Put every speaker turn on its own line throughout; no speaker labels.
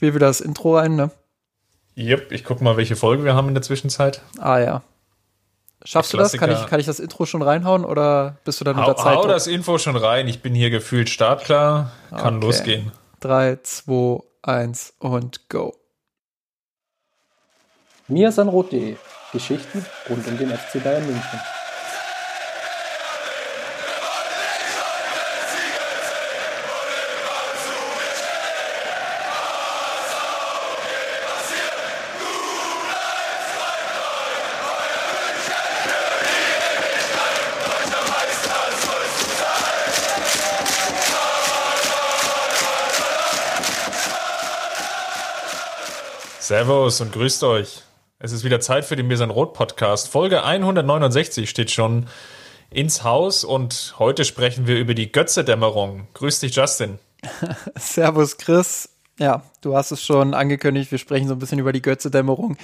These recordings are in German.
spiele wieder das Intro rein, ne?
Yep, ich guck mal, welche Folge wir haben in der Zwischenzeit.
Ah ja. Schaffst du das? Kann ich, kann ich das Intro schon reinhauen oder bist du dann unter Zeit?
Hau das Info schon rein. Ich bin hier gefühlt startklar. Kann okay. losgehen.
3, 2, 1 und go.
miasanrot.de Geschichten rund um den FC Bayern München.
Servus und grüßt euch. Es ist wieder Zeit für den Mirsan Rot Podcast. Folge 169 steht schon ins Haus und heute sprechen wir über die Götze-Dämmerung. Grüß dich, Justin.
Servus, Chris. Ja, du hast es schon angekündigt. Wir sprechen so ein bisschen über die Götze-Dämmerung.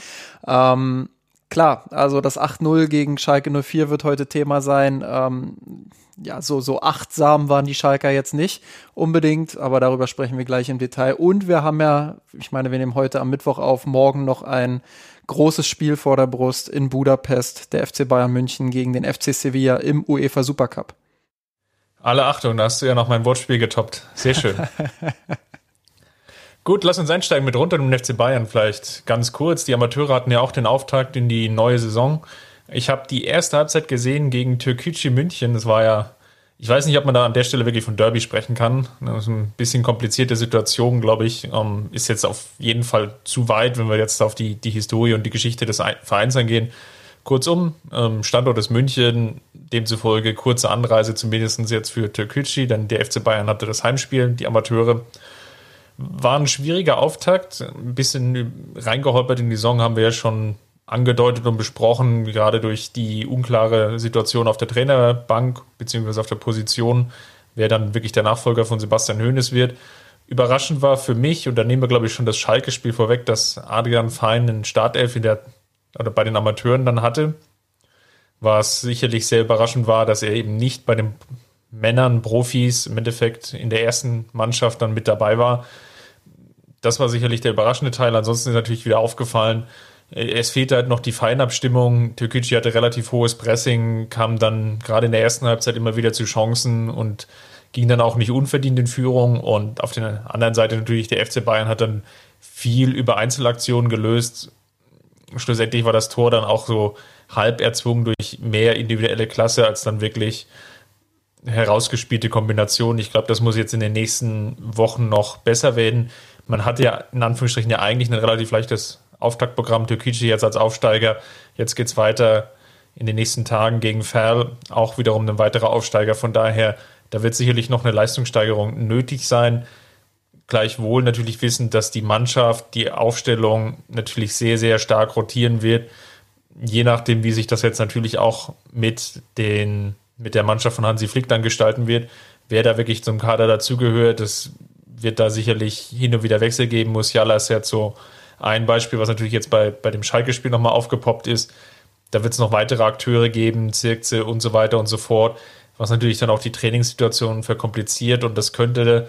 Ähm, klar, also das 8-0 gegen Schalke 04 wird heute Thema sein. Ähm, ja, so, so achtsam waren die Schalker jetzt nicht unbedingt, aber darüber sprechen wir gleich im Detail. Und wir haben ja, ich meine, wir nehmen heute am Mittwoch auf, morgen noch ein großes Spiel vor der Brust in Budapest, der FC Bayern München gegen den FC Sevilla im UEFA Supercup.
Alle Achtung, da hast du ja noch mein Wortspiel getoppt. Sehr schön. Gut, lass uns einsteigen mit runter im FC Bayern vielleicht ganz kurz. Die Amateure hatten ja auch den Auftakt in die neue Saison. Ich habe die erste Halbzeit gesehen gegen Türkgücü München. Das war ja, ich weiß nicht, ob man da an der Stelle wirklich von Derby sprechen kann. Das ist ein bisschen komplizierte Situation, glaube ich. Ähm, ist jetzt auf jeden Fall zu weit, wenn wir jetzt auf die, die Historie und die Geschichte des Vereins eingehen. Kurzum, ähm, Standort ist München, demzufolge kurze Anreise zumindest jetzt für Türkgücü, denn der FC Bayern hatte das Heimspiel, die Amateure. War ein schwieriger Auftakt, ein bisschen reingeholpert in die Saison haben wir ja schon angedeutet und besprochen, gerade durch die unklare Situation auf der Trainerbank beziehungsweise auf der Position, wer dann wirklich der Nachfolger von Sebastian Hoeneß wird. Überraschend war für mich, und da nehmen wir, glaube ich, schon das Schalke-Spiel vorweg, dass Adrian Fein einen Startelf in der, oder bei den Amateuren dann hatte. Was sicherlich sehr überraschend war, dass er eben nicht bei den Männern, Profis im Endeffekt in der ersten Mannschaft dann mit dabei war. Das war sicherlich der überraschende Teil. Ansonsten ist natürlich wieder aufgefallen, es fehlt halt noch die Feinabstimmung. Türkgücü hatte relativ hohes Pressing, kam dann gerade in der ersten Halbzeit immer wieder zu Chancen und ging dann auch nicht unverdient in Führung. Und auf der anderen Seite natürlich der FC Bayern hat dann viel über Einzelaktionen gelöst. Schlussendlich war das Tor dann auch so halb erzwungen durch mehr individuelle Klasse als dann wirklich herausgespielte Kombination. Ich glaube, das muss jetzt in den nächsten Wochen noch besser werden. Man hat ja in Anführungsstrichen ja eigentlich ein relativ leichtes Auftaktprogramm Türkgücü jetzt als Aufsteiger. Jetzt geht es weiter in den nächsten Tagen gegen Ferl, auch wiederum ein weiterer Aufsteiger. Von daher, da wird sicherlich noch eine Leistungssteigerung nötig sein. Gleichwohl natürlich wissen, dass die Mannschaft, die Aufstellung natürlich sehr, sehr stark rotieren wird. Je nachdem, wie sich das jetzt natürlich auch mit, den, mit der Mannschaft von Hansi Flick dann gestalten wird, wer da wirklich zum Kader dazugehört, das wird da sicherlich hin und wieder Wechsel geben. Musiala ist jetzt so ein Beispiel, was natürlich jetzt bei, bei dem Schalke-Spiel nochmal aufgepoppt ist. Da wird es noch weitere Akteure geben, Zirkze und so weiter und so fort, was natürlich dann auch die Trainingssituation verkompliziert und das könnte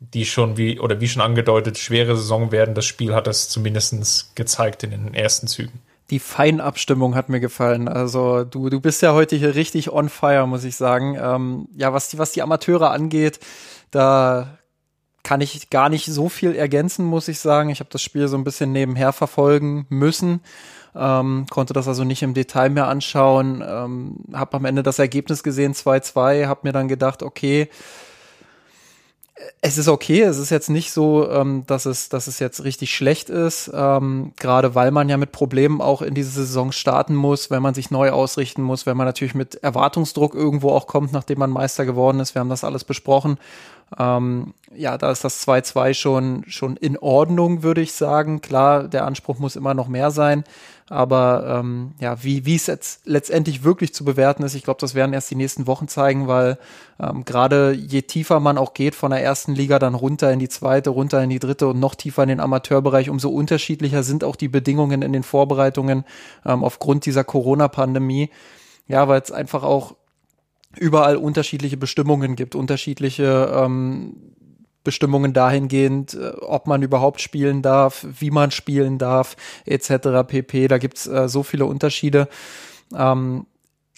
die schon wie oder wie schon angedeutet schwere Saison werden. Das Spiel hat das zumindest gezeigt in den ersten Zügen.
Die Feinabstimmung hat mir gefallen. Also du, du bist ja heute hier richtig on fire, muss ich sagen. Ähm, ja, was die, was die Amateure angeht, da kann ich gar nicht so viel ergänzen, muss ich sagen. Ich habe das Spiel so ein bisschen nebenher verfolgen müssen. Ähm, konnte das also nicht im Detail mehr anschauen. Ähm, habe am Ende das Ergebnis gesehen, 2-2, habe mir dann gedacht, okay, es ist okay, es ist jetzt nicht so, ähm, dass, es, dass es jetzt richtig schlecht ist, ähm, gerade weil man ja mit Problemen auch in diese Saison starten muss, wenn man sich neu ausrichten muss, wenn man natürlich mit Erwartungsdruck irgendwo auch kommt, nachdem man Meister geworden ist. Wir haben das alles besprochen ähm, ja, da ist das 2-2 schon, schon in Ordnung, würde ich sagen. Klar, der Anspruch muss immer noch mehr sein. Aber ähm, ja, wie, wie es jetzt letztendlich wirklich zu bewerten ist, ich glaube, das werden erst die nächsten Wochen zeigen, weil ähm, gerade je tiefer man auch geht von der ersten Liga dann runter in die zweite, runter in die dritte und noch tiefer in den Amateurbereich, umso unterschiedlicher sind auch die Bedingungen in den Vorbereitungen ähm, aufgrund dieser Corona-Pandemie. Ja, weil es einfach auch überall unterschiedliche Bestimmungen gibt, unterschiedliche ähm, Bestimmungen dahingehend, äh, ob man überhaupt spielen darf, wie man spielen darf, etc. pp. Da gibt's äh, so viele Unterschiede. Ähm,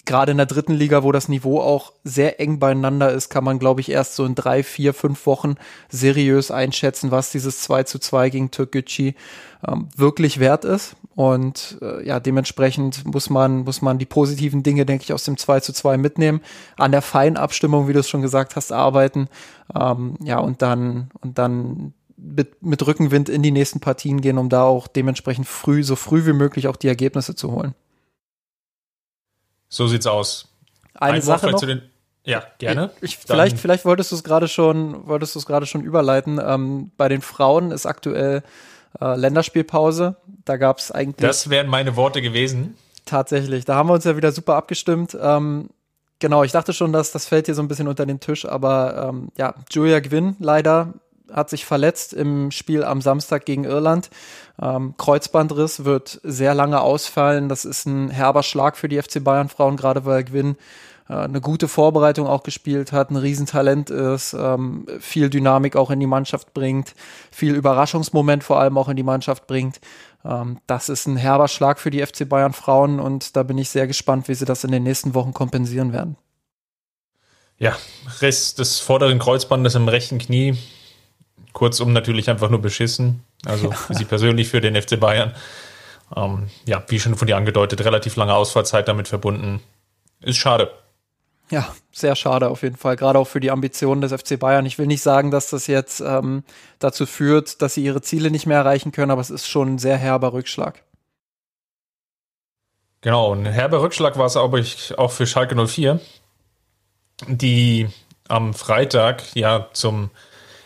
Gerade in der dritten Liga, wo das Niveau auch sehr eng beieinander ist, kann man, glaube ich, erst so in drei, vier, fünf Wochen seriös einschätzen, was dieses 2 zu 2 gegen Türkgücü ähm, wirklich wert ist. Und äh, ja, dementsprechend muss man, muss man die positiven Dinge, denke ich, aus dem 2 zu 2 mitnehmen, an der Feinabstimmung, wie du es schon gesagt hast, arbeiten. Ähm, ja, und dann, und dann mit, mit Rückenwind in die nächsten Partien gehen, um da auch dementsprechend früh, so früh wie möglich auch die Ergebnisse zu holen.
So sieht's aus.
Eine Ein Sache noch.
Den, ja, gerne.
Ich, vielleicht, vielleicht wolltest du es gerade schon, wolltest du es gerade schon überleiten. Ähm, bei den Frauen ist aktuell äh, Länderspielpause. Da gab es eigentlich.
Das wären meine Worte gewesen.
Tatsächlich. Da haben wir uns ja wieder super abgestimmt. Ähm, genau, ich dachte schon, dass das fällt hier so ein bisschen unter den Tisch, aber ähm, ja, Julia Gwynn leider hat sich verletzt im Spiel am Samstag gegen Irland. Ähm, Kreuzbandriss wird sehr lange ausfallen. Das ist ein herber Schlag für die FC Bayern Frauen, gerade weil Gwynn äh, eine gute Vorbereitung auch gespielt hat, ein Riesentalent ist, ähm, viel Dynamik auch in die Mannschaft bringt, viel Überraschungsmoment vor allem auch in die Mannschaft bringt. Ähm, das ist ein herber Schlag für die FC Bayern Frauen und da bin ich sehr gespannt, wie sie das in den nächsten Wochen kompensieren werden.
Ja, Riss des vorderen Kreuzbandes im rechten Knie. Kurzum natürlich einfach nur beschissen. Also ja. sie persönlich für den FC Bayern. Ähm, ja, wie schon von dir angedeutet, relativ lange Ausfallzeit damit verbunden. Ist schade.
Ja, sehr schade auf jeden Fall, gerade auch für die Ambitionen des FC Bayern. Ich will nicht sagen, dass das jetzt ähm, dazu führt, dass sie ihre Ziele nicht mehr erreichen können, aber es ist schon ein sehr herber Rückschlag.
Genau, ein herber Rückschlag war es aber auch für Schalke 04, die am Freitag ja zum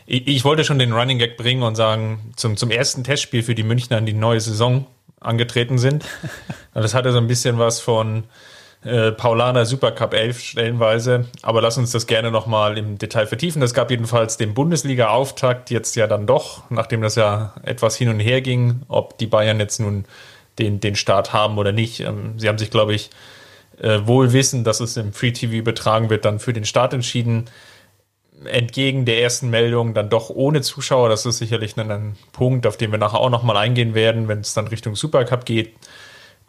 ich, ich, wollte schon den Running Gag bringen und sagen, zum, zum ersten Testspiel für die Münchner in die neue Saison angetreten sind. Das hatte so ein bisschen was von äh, Paulaner Supercup 11 stellenweise. Aber lass uns das gerne nochmal im Detail vertiefen. Es gab jedenfalls den Bundesliga-Auftakt jetzt ja dann doch, nachdem das ja etwas hin und her ging, ob die Bayern jetzt nun den, den Start haben oder nicht. Ähm, sie haben sich, glaube ich, äh, wohl wissen, dass es im Free TV übertragen wird, dann für den Start entschieden. Entgegen der ersten Meldung dann doch ohne Zuschauer. Das ist sicherlich ein, ein Punkt, auf den wir nachher auch nochmal eingehen werden, wenn es dann Richtung Supercup geht.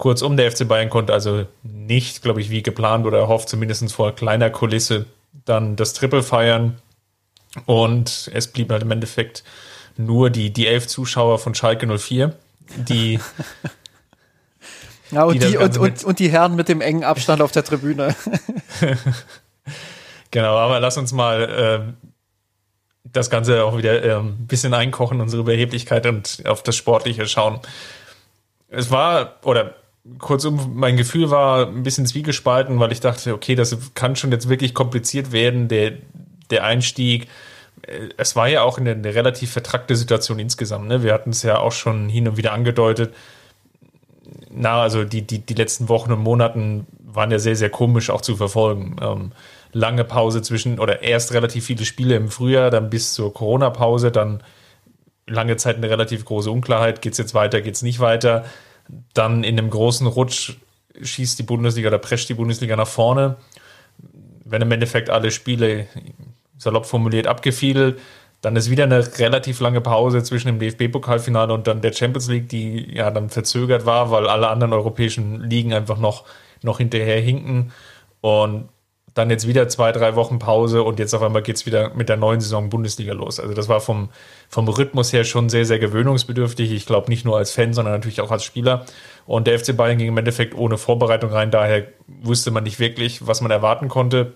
Kurzum, der FC Bayern konnte also nicht, glaube ich, wie geplant oder erhofft, zumindest vor kleiner Kulisse, dann das Triple feiern. Und es blieb halt im Endeffekt nur die, die elf Zuschauer von Schalke 04, die.
ja, und die, die und, und, und die Herren mit dem engen Abstand auf der Tribüne.
genau, aber lass uns mal äh, das Ganze auch wieder äh, ein bisschen einkochen, unsere Überheblichkeit und auf das Sportliche schauen. Es war, oder kurzum, mein Gefühl war ein bisschen zwiegespalten, weil ich dachte, okay, das kann schon jetzt wirklich kompliziert werden, der, der Einstieg. Es war ja auch eine, eine relativ vertrackte Situation insgesamt. Ne? Wir hatten es ja auch schon hin und wieder angedeutet. Na, also die, die, die letzten Wochen und Monaten waren ja sehr, sehr komisch auch zu verfolgen. Ähm, lange Pause zwischen, oder erst relativ viele Spiele im Frühjahr, dann bis zur Corona-Pause, dann lange Zeit eine relativ große Unklarheit. Geht es jetzt weiter, geht es nicht weiter? Dann in einem großen Rutsch schießt die Bundesliga oder prescht die Bundesliga nach vorne. Wenn im Endeffekt alle Spiele, salopp formuliert, abgefiedelt, dann ist wieder eine relativ lange Pause zwischen dem DFB-Pokalfinale und dann der Champions League, die ja dann verzögert war, weil alle anderen europäischen Ligen einfach noch, noch hinterher hinken. Und dann jetzt wieder zwei, drei Wochen Pause und jetzt auf einmal geht es wieder mit der neuen Saison Bundesliga los. Also das war vom, vom Rhythmus her schon sehr, sehr gewöhnungsbedürftig. Ich glaube nicht nur als Fan, sondern natürlich auch als Spieler. Und der FC Bayern ging im Endeffekt ohne Vorbereitung rein, daher wusste man nicht wirklich, was man erwarten konnte.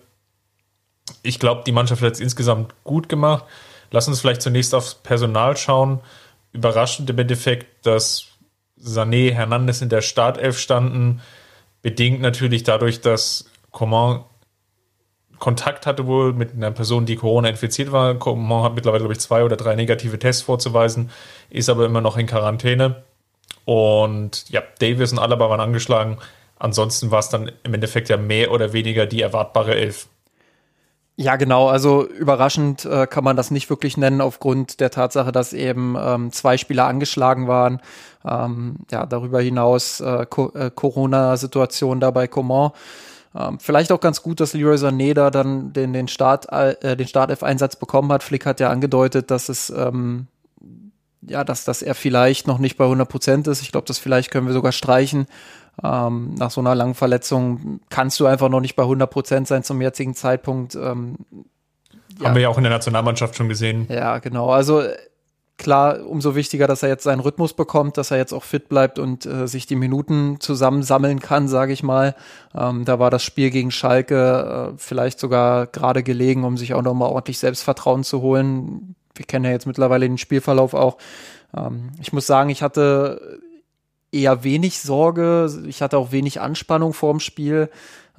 Ich glaube, die Mannschaft hat es insgesamt gut gemacht. Lass uns vielleicht zunächst aufs Personal schauen. Überraschend im Endeffekt, dass Sané, Hernandez in der Startelf standen, bedingt natürlich dadurch, dass Coman Kontakt hatte wohl mit einer Person, die Corona infiziert war. Man hat mittlerweile, glaube ich, zwei oder drei negative Tests vorzuweisen, ist aber immer noch in Quarantäne. Und ja, Davis und Alaba waren angeschlagen. Ansonsten war es dann im Endeffekt ja mehr oder weniger die erwartbare Elf.
Ja, genau. Also überraschend äh, kann man das nicht wirklich nennen aufgrund der Tatsache, dass eben ähm, zwei Spieler angeschlagen waren. Ähm, ja, darüber hinaus äh, Co äh, Corona-Situation dabei Coman. Ähm, vielleicht auch ganz gut, dass Leroy Sané da dann den, den Start, äh, den Startelf-Einsatz bekommen hat. Flick hat ja angedeutet, dass es, ähm, ja, dass, dass er vielleicht noch nicht bei 100 Prozent ist. Ich glaube, das vielleicht können wir sogar streichen. Ähm, nach so einer langen Verletzung kannst du einfach noch nicht bei 100 Prozent sein zum jetzigen Zeitpunkt. Ähm,
ja. Haben wir ja auch in der Nationalmannschaft schon gesehen.
Ja, genau. Also klar, umso wichtiger, dass er jetzt seinen Rhythmus bekommt, dass er jetzt auch fit bleibt und äh, sich die Minuten zusammensammeln kann, sage ich mal. Ähm, da war das Spiel gegen Schalke äh, vielleicht sogar gerade gelegen, um sich auch nochmal ordentlich Selbstvertrauen zu holen. Wir kennen ja jetzt mittlerweile den Spielverlauf auch. Ähm, ich muss sagen, ich hatte eher wenig Sorge. Ich hatte auch wenig Anspannung vorm Spiel.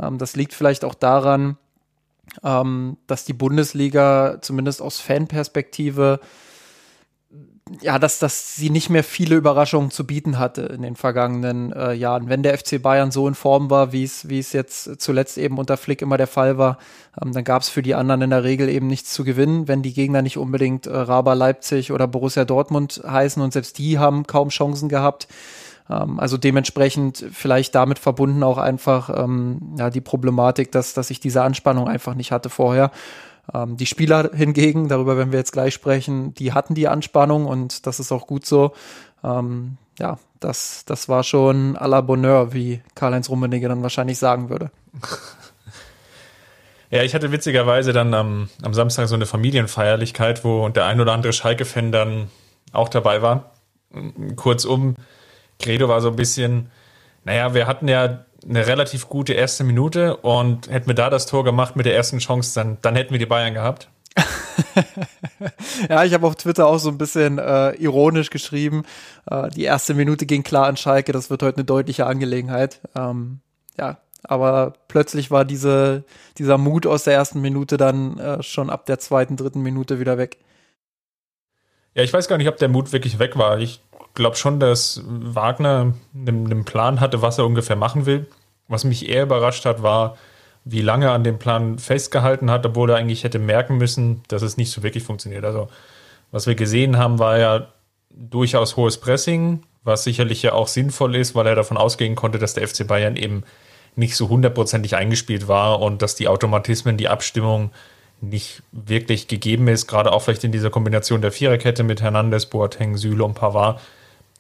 Ähm, das liegt vielleicht auch daran, ähm, dass die Bundesliga zumindest aus Fanperspektive ja, dass, dass sie nicht mehr viele Überraschungen zu bieten hatte in den vergangenen äh, Jahren. Wenn der FC Bayern so in Form war, wie es wie es jetzt zuletzt eben unter Flick immer der Fall war, ähm, dann gab es für die anderen in der Regel eben nichts zu gewinnen, wenn die Gegner nicht unbedingt äh, Raba Leipzig oder Borussia Dortmund heißen und selbst die haben kaum Chancen gehabt. Ähm, also dementsprechend vielleicht damit verbunden auch einfach ähm, ja, die Problematik, dass, dass ich diese Anspannung einfach nicht hatte vorher. Ähm, die Spieler hingegen, darüber werden wir jetzt gleich sprechen, die hatten die Anspannung und das ist auch gut so. Ähm, ja, das, das war schon à la Bonheur, wie Karl-Heinz Rummenigge dann wahrscheinlich sagen würde.
Ja, ich hatte witzigerweise dann am, am Samstag so eine Familienfeierlichkeit, wo der ein oder andere Schalke-Fan dann auch dabei war. Kurzum, Credo war so ein bisschen, naja, wir hatten ja eine relativ gute erste Minute und hätten wir da das Tor gemacht mit der ersten Chance, dann, dann hätten wir die Bayern gehabt.
ja, ich habe auf Twitter auch so ein bisschen äh, ironisch geschrieben. Äh, die erste Minute ging klar an Schalke, das wird heute eine deutliche Angelegenheit. Ähm, ja, aber plötzlich war diese, dieser Mut aus der ersten Minute dann äh, schon ab der zweiten, dritten Minute wieder weg.
Ja, ich weiß gar nicht, ob der Mut wirklich weg war. Ich glaube schon, dass Wagner einen, Plan hatte, was er ungefähr machen will. Was mich eher überrascht hat, war, wie lange er an dem Plan festgehalten hat, obwohl er eigentlich hätte merken müssen, dass es nicht so wirklich funktioniert. Also, was wir gesehen haben, war ja durchaus hohes Pressing, was sicherlich ja auch sinnvoll ist, weil er davon ausgehen konnte, dass der FC Bayern eben nicht so hundertprozentig eingespielt war und dass die Automatismen, die Abstimmung nicht wirklich gegeben ist, gerade auch vielleicht in dieser Kombination der Viererkette mit Hernandez, Boateng, Süle und Pavard,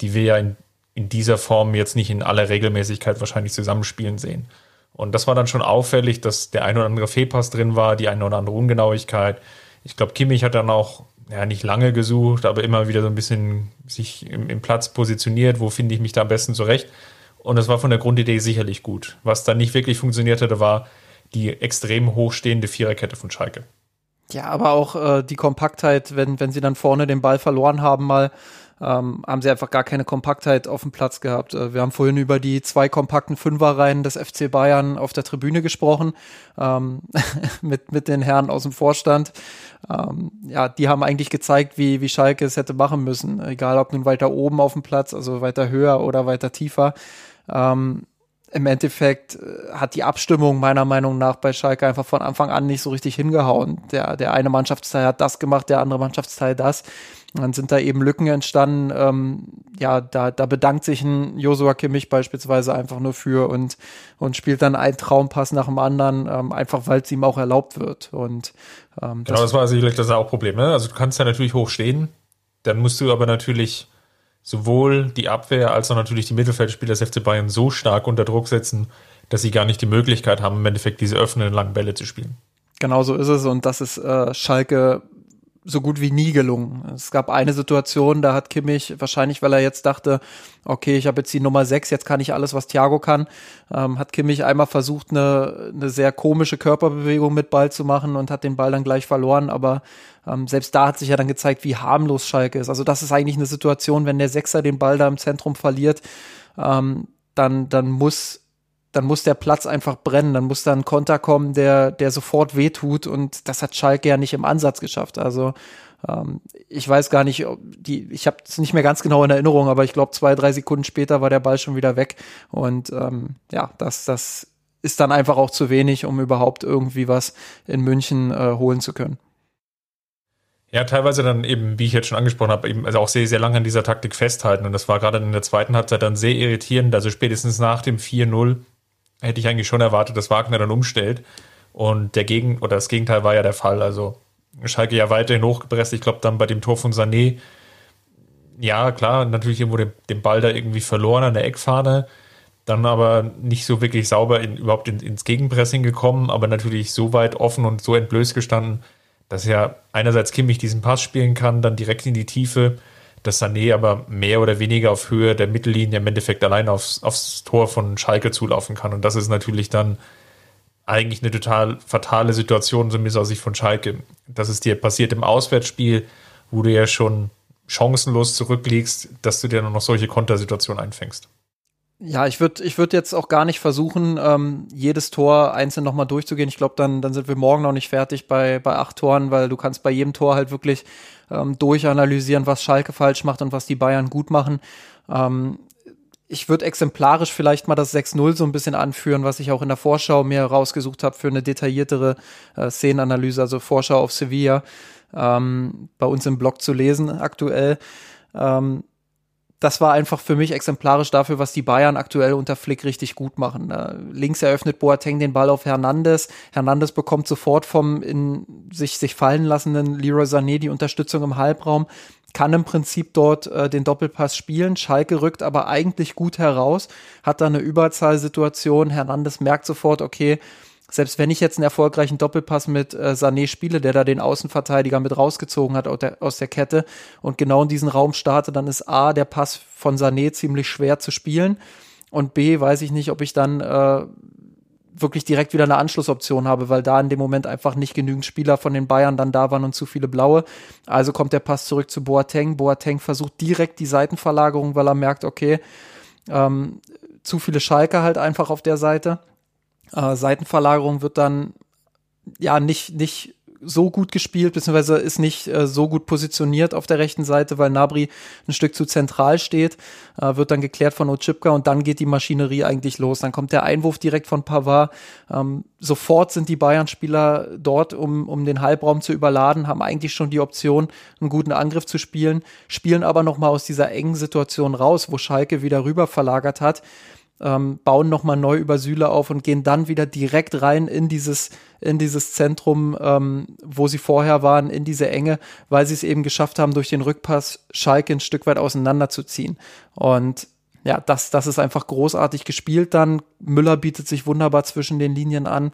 die wir ja in in dieser Form jetzt nicht in aller Regelmäßigkeit wahrscheinlich zusammenspielen sehen. Und das war dann schon auffällig, dass der ein oder andere Fehlpass drin war, die eine oder andere Ungenauigkeit. Ich glaube, Kimmich hat dann auch ja, nicht lange gesucht, aber immer wieder so ein bisschen sich im, im Platz positioniert, wo finde ich mich da am besten zurecht. Und das war von der Grundidee sicherlich gut. Was dann nicht wirklich funktioniert hatte, war die extrem hochstehende Viererkette von Schalke.
Ja, aber auch äh, die Kompaktheit, wenn, wenn sie dann vorne den Ball verloren haben, mal ähm, haben sie einfach gar keine Kompaktheit auf dem Platz gehabt. Äh, wir haben vorhin über die zwei kompakten Fünferreihen des FC Bayern auf der Tribüne gesprochen, ähm, mit, mit den Herren aus dem Vorstand. Ähm, ja, die haben eigentlich gezeigt, wie, wie Schalke es hätte machen müssen. Egal, ob nun weiter oben auf dem Platz, also weiter höher oder weiter tiefer. Ähm, im Endeffekt äh, hat die Abstimmung meiner Meinung nach bei Schalke einfach von Anfang an nicht so richtig hingehauen. Der, der eine Mannschaftsteil hat das gemacht, der andere Mannschaftsteil das. Und dann sind da eben Lücken entstanden. Ähm, ja, da, da bedankt sich ein Josua Kimmich beispielsweise einfach nur für und, und spielt dann einen Traumpass nach dem anderen, ähm, einfach weil es ihm auch erlaubt wird. Und
ähm, das, genau, das war sicherlich das Hauptproblem. Ne? Also du kannst ja natürlich hoch stehen, dann musst du aber natürlich sowohl die Abwehr als auch natürlich die Mittelfeldspieler des FC Bayern so stark unter Druck setzen, dass sie gar nicht die Möglichkeit haben, im Endeffekt diese öffnenden langen Bälle zu spielen.
Genau so ist es und das ist äh, Schalke so gut wie nie gelungen. Es gab eine Situation, da hat Kimmich wahrscheinlich, weil er jetzt dachte, okay, ich habe jetzt die Nummer 6, jetzt kann ich alles, was Thiago kann, ähm, hat Kimmich einmal versucht, eine, eine sehr komische Körperbewegung mit Ball zu machen und hat den Ball dann gleich verloren, aber ähm, selbst da hat sich ja dann gezeigt, wie harmlos Schalke ist. Also das ist eigentlich eine Situation, wenn der Sechser den Ball da im Zentrum verliert, ähm, dann, dann muss dann muss der Platz einfach brennen, dann muss da ein Konter kommen, der, der sofort wehtut und das hat Schalke ja nicht im Ansatz geschafft. Also ähm, ich weiß gar nicht, ob die, ich habe es nicht mehr ganz genau in Erinnerung, aber ich glaube zwei, drei Sekunden später war der Ball schon wieder weg und ähm, ja, das, das ist dann einfach auch zu wenig, um überhaupt irgendwie was in München äh, holen zu können.
Ja, teilweise dann eben, wie ich jetzt schon angesprochen habe, eben also auch sehr, sehr lange an dieser Taktik festhalten. Und das war gerade in der zweiten Halbzeit dann sehr irritierend. Also spätestens nach dem 4-0 hätte ich eigentlich schon erwartet, dass Wagner dann umstellt. Und der Gegen oder das Gegenteil war ja der Fall. Also Schalke ja weiterhin hochgepresst. Ich glaube, dann bei dem Tor von Sané, ja, klar, natürlich irgendwo den, den Ball da irgendwie verloren an der Eckfahne. Dann aber nicht so wirklich sauber in, überhaupt in, ins Gegenpressing gekommen, aber natürlich so weit offen und so entblößt gestanden, dass ja einerseits Kimmich diesen Pass spielen kann, dann direkt in die Tiefe, dass Sané aber mehr oder weniger auf Höhe der Mittellinie im Endeffekt allein aufs, aufs Tor von Schalke zulaufen kann. Und das ist natürlich dann eigentlich eine total fatale Situation, zumindest aus Sicht von Schalke. Das ist dir passiert im Auswärtsspiel, wo du ja schon chancenlos zurückliegst, dass du dir noch solche Kontersituationen einfängst.
Ja, ich würde ich würd jetzt auch gar nicht versuchen, ähm, jedes Tor einzeln nochmal durchzugehen. Ich glaube, dann, dann sind wir morgen noch nicht fertig bei, bei acht Toren, weil du kannst bei jedem Tor halt wirklich ähm, durchanalysieren, was Schalke falsch macht und was die Bayern gut machen. Ähm, ich würde exemplarisch vielleicht mal das 6-0 so ein bisschen anführen, was ich auch in der Vorschau mir rausgesucht habe für eine detailliertere äh, Szenenanalyse, also Vorschau auf Sevilla, ähm, bei uns im Blog zu lesen aktuell. Ähm, das war einfach für mich exemplarisch dafür, was die Bayern aktuell unter Flick richtig gut machen. Äh, links eröffnet Boateng den Ball auf Hernandez. Hernandez bekommt sofort vom in sich, sich fallen lassenden Leroy Sané die Unterstützung im Halbraum, kann im Prinzip dort äh, den Doppelpass spielen. Schalke rückt aber eigentlich gut heraus, hat da eine Überzahlsituation. Hernandez merkt sofort, okay, selbst wenn ich jetzt einen erfolgreichen Doppelpass mit äh, Sané spiele, der da den Außenverteidiger mit rausgezogen hat aus der, aus der Kette und genau in diesen Raum starte, dann ist A, der Pass von Sané ziemlich schwer zu spielen und B, weiß ich nicht, ob ich dann äh, wirklich direkt wieder eine Anschlussoption habe, weil da in dem Moment einfach nicht genügend Spieler von den Bayern dann da waren und zu viele blaue. Also kommt der Pass zurück zu Boateng. Boateng versucht direkt die Seitenverlagerung, weil er merkt, okay, ähm, zu viele Schalke halt einfach auf der Seite. Äh, Seitenverlagerung wird dann ja nicht, nicht so gut gespielt, beziehungsweise ist nicht äh, so gut positioniert auf der rechten Seite, weil Nabri ein Stück zu zentral steht, äh, wird dann geklärt von Ochipka und dann geht die Maschinerie eigentlich los. Dann kommt der Einwurf direkt von Pavard. Ähm, sofort sind die Bayern-Spieler dort, um, um den Halbraum zu überladen, haben eigentlich schon die Option, einen guten Angriff zu spielen, spielen aber nochmal aus dieser engen Situation raus, wo Schalke wieder rüber verlagert hat ähm, bauen nochmal neu über Süle auf und gehen dann wieder direkt rein in dieses, in dieses Zentrum, ähm, wo sie vorher waren, in diese Enge, weil sie es eben geschafft haben, durch den Rückpass Schalke ein Stück weit auseinanderzuziehen. Und ja, das, das ist einfach großartig gespielt dann. Müller bietet sich wunderbar zwischen den Linien an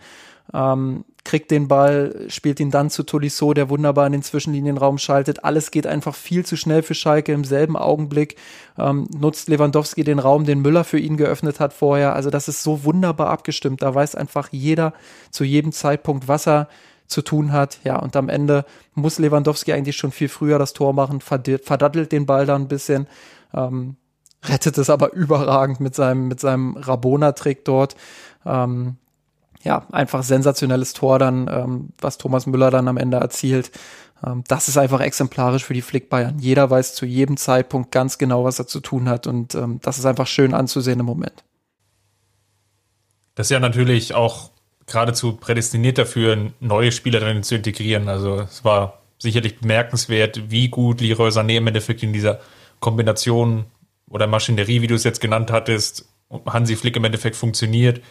ähm, kriegt den Ball, spielt ihn dann zu Tolisso, der wunderbar in den Zwischenlinienraum schaltet. Alles geht einfach viel zu schnell für Schalke im selben Augenblick. Ähm, nutzt Lewandowski den Raum, den Müller für ihn geöffnet hat vorher. Also das ist so wunderbar abgestimmt. Da weiß einfach jeder zu jedem Zeitpunkt, was er zu tun hat. Ja, und am Ende muss Lewandowski eigentlich schon viel früher das Tor machen, verdattelt den Ball da ein bisschen. Ähm, rettet es aber überragend mit seinem, mit seinem Rabona-Trick dort. Ähm, ja, einfach sensationelles Tor dann, ähm, was Thomas Müller dann am Ende erzielt. Ähm, das ist einfach exemplarisch für die Flick Bayern. Jeder weiß zu jedem Zeitpunkt ganz genau, was er zu tun hat und ähm, das ist einfach schön anzusehen im Moment.
Das ist ja natürlich auch geradezu prädestiniert dafür, neue Spieler darin zu integrieren. Also es war sicherlich bemerkenswert, wie gut Leroy Sané im Endeffekt in dieser Kombination oder Maschinerie, wie du es jetzt genannt hattest, Hansi Flick im Endeffekt funktioniert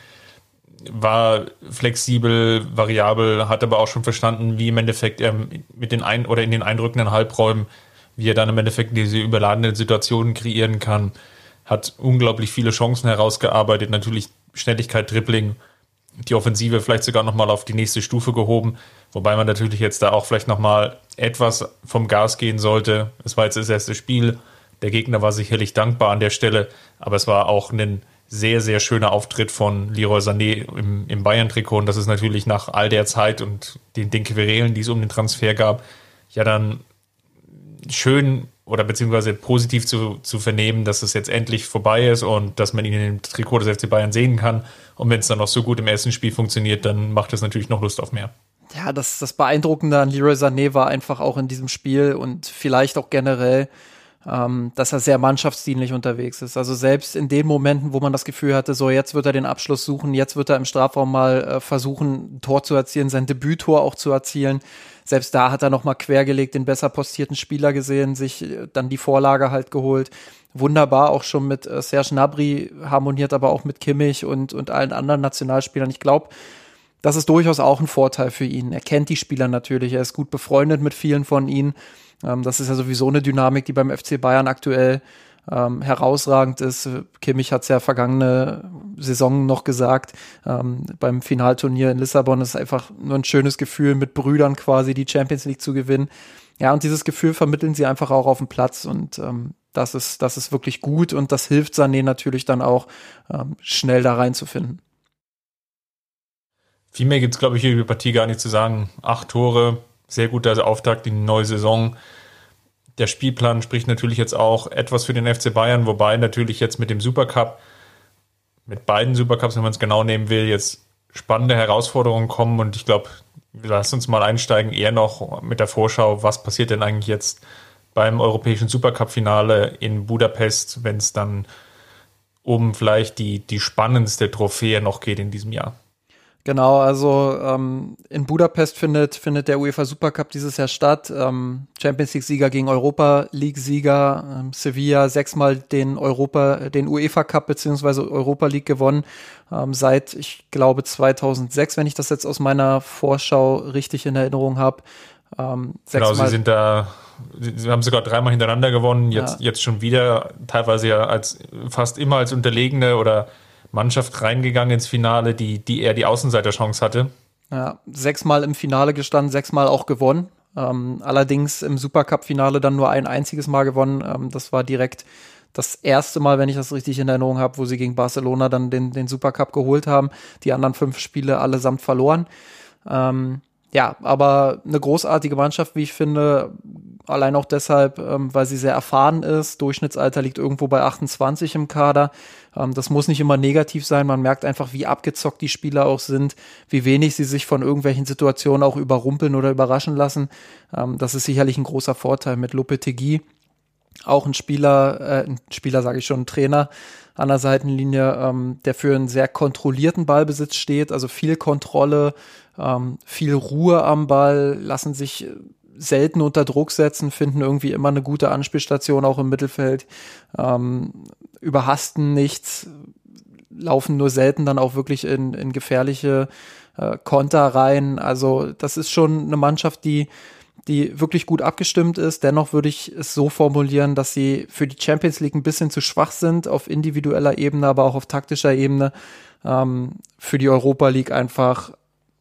war flexibel, variabel, hat aber auch schon verstanden, wie im Endeffekt er mit den ein oder in den eindrückenden Halbräumen, wie er dann im Endeffekt diese überladenen Situationen kreieren kann, hat unglaublich viele Chancen herausgearbeitet, natürlich Schnelligkeit, Dribbling, die Offensive vielleicht sogar nochmal auf die nächste Stufe gehoben, wobei man natürlich jetzt da auch vielleicht nochmal etwas vom Gas gehen sollte. Es war jetzt das erste Spiel, der Gegner war sicherlich dankbar an der Stelle, aber es war auch ein sehr, sehr schöner Auftritt von Leroy Sané im, im Bayern-Trikot. Und das ist natürlich nach all der Zeit und den, den Querelen, die es um den Transfer gab, ja dann schön oder beziehungsweise positiv zu, zu vernehmen, dass es jetzt endlich vorbei ist und dass man ihn im Trikot des FC Bayern sehen kann. Und wenn es dann noch so gut im ersten Spiel funktioniert, dann macht es natürlich noch Lust auf mehr.
Ja, das, das Beeindruckende an Leroy Sané war einfach auch in diesem Spiel und vielleicht auch generell ähm, dass er sehr mannschaftsdienlich unterwegs ist. Also selbst in den Momenten, wo man das Gefühl hatte, so jetzt wird er den Abschluss suchen, jetzt wird er im Strafraum mal äh, versuchen, ein Tor zu erzielen, sein Debüttor auch zu erzielen. Selbst da hat er nochmal quergelegt, den besser postierten Spieler gesehen, sich äh, dann die Vorlage halt geholt. Wunderbar auch schon mit äh, Serge Nabri harmoniert, aber auch mit Kimmich und, und allen anderen Nationalspielern. Ich glaube, das ist durchaus auch ein Vorteil für ihn. Er kennt die Spieler natürlich, er ist gut befreundet mit vielen von ihnen ähm, das ist ja sowieso eine Dynamik, die beim FC Bayern aktuell ähm, herausragend ist. Kimmich hat es ja vergangene Saison noch gesagt, ähm, beim Finalturnier in Lissabon ist einfach nur ein schönes Gefühl, mit Brüdern quasi die Champions League zu gewinnen. Ja, und dieses Gefühl vermitteln sie einfach auch auf dem Platz und ähm, das ist, das ist wirklich gut und das hilft Sané natürlich dann auch, ähm, schnell da reinzufinden.
Viel mehr gibt es, glaube ich, hier über die Partie gar nicht zu sagen. Acht Tore, sehr guter Auftakt in die neue Saison. Der Spielplan spricht natürlich jetzt auch etwas für den FC Bayern, wobei natürlich jetzt mit dem Supercup, mit beiden Supercups, wenn man es genau nehmen will, jetzt spannende Herausforderungen kommen und ich glaube, lass uns mal einsteigen, eher noch mit der Vorschau, was passiert denn eigentlich jetzt beim europäischen Supercup-Finale in Budapest, wenn es dann um vielleicht die, die spannendste Trophäe noch geht in diesem Jahr.
Genau, also ähm, in Budapest findet, findet der UEFA Supercup dieses Jahr statt. Ähm, Champions League-Sieger gegen Europa League-Sieger. Ähm, Sevilla sechsmal den Europa, den UEFA Cup beziehungsweise Europa League gewonnen. Ähm, seit, ich glaube, 2006, wenn ich das jetzt aus meiner Vorschau richtig in Erinnerung habe.
Ähm, genau, sie sind da, sie haben sogar dreimal hintereinander gewonnen, jetzt, ja. jetzt schon wieder, teilweise ja als fast immer als Unterlegene oder Mannschaft reingegangen ins Finale, die, die eher die Außenseiterchance hatte.
Ja, sechsmal im Finale gestanden, sechsmal auch gewonnen. Ähm, allerdings im Supercup-Finale dann nur ein einziges Mal gewonnen. Ähm, das war direkt das erste Mal, wenn ich das richtig in Erinnerung habe, wo sie gegen Barcelona dann den, den Supercup geholt haben. Die anderen fünf Spiele allesamt verloren. Ähm, ja, aber eine großartige Mannschaft, wie ich finde, allein auch deshalb, ähm, weil sie sehr erfahren ist. Durchschnittsalter liegt irgendwo bei 28 im Kader. Ähm, das muss nicht immer negativ sein. Man merkt einfach, wie abgezockt die Spieler auch sind, wie wenig sie sich von irgendwelchen Situationen auch überrumpeln oder überraschen lassen. Ähm, das ist sicherlich ein großer Vorteil mit Lopetegui. Auch ein Spieler, äh, ein Spieler sage ich schon, ein Trainer an der Seitenlinie, ähm, der für einen sehr kontrollierten Ballbesitz steht, also viel Kontrolle, ähm, viel Ruhe am Ball, lassen sich selten unter Druck setzen, finden irgendwie immer eine gute Anspielstation auch im Mittelfeld, ähm, überhasten nichts, laufen nur selten dann auch wirklich in, in gefährliche äh, Konter rein. Also das ist schon eine Mannschaft, die die wirklich gut abgestimmt ist. Dennoch würde ich es so formulieren, dass sie für die Champions League ein bisschen zu schwach sind, auf individueller Ebene, aber auch auf taktischer Ebene. Ähm, für die Europa League einfach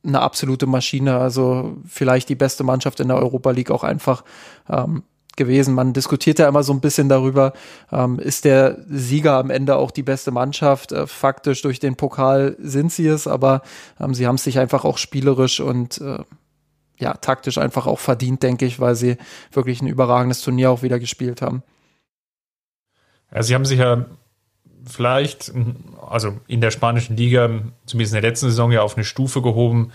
eine absolute Maschine, also vielleicht die beste Mannschaft in der Europa League auch einfach ähm, gewesen. Man diskutiert ja immer so ein bisschen darüber, ähm, ist der Sieger am Ende auch die beste Mannschaft? Äh, faktisch durch den Pokal sind sie es, aber ähm, sie haben es sich einfach auch spielerisch und äh, ja, taktisch einfach auch verdient, denke ich, weil sie wirklich ein überragendes Turnier auch wieder gespielt haben.
Ja, sie haben sich ja vielleicht, also in der spanischen Liga, zumindest in der letzten Saison ja auf eine Stufe gehoben,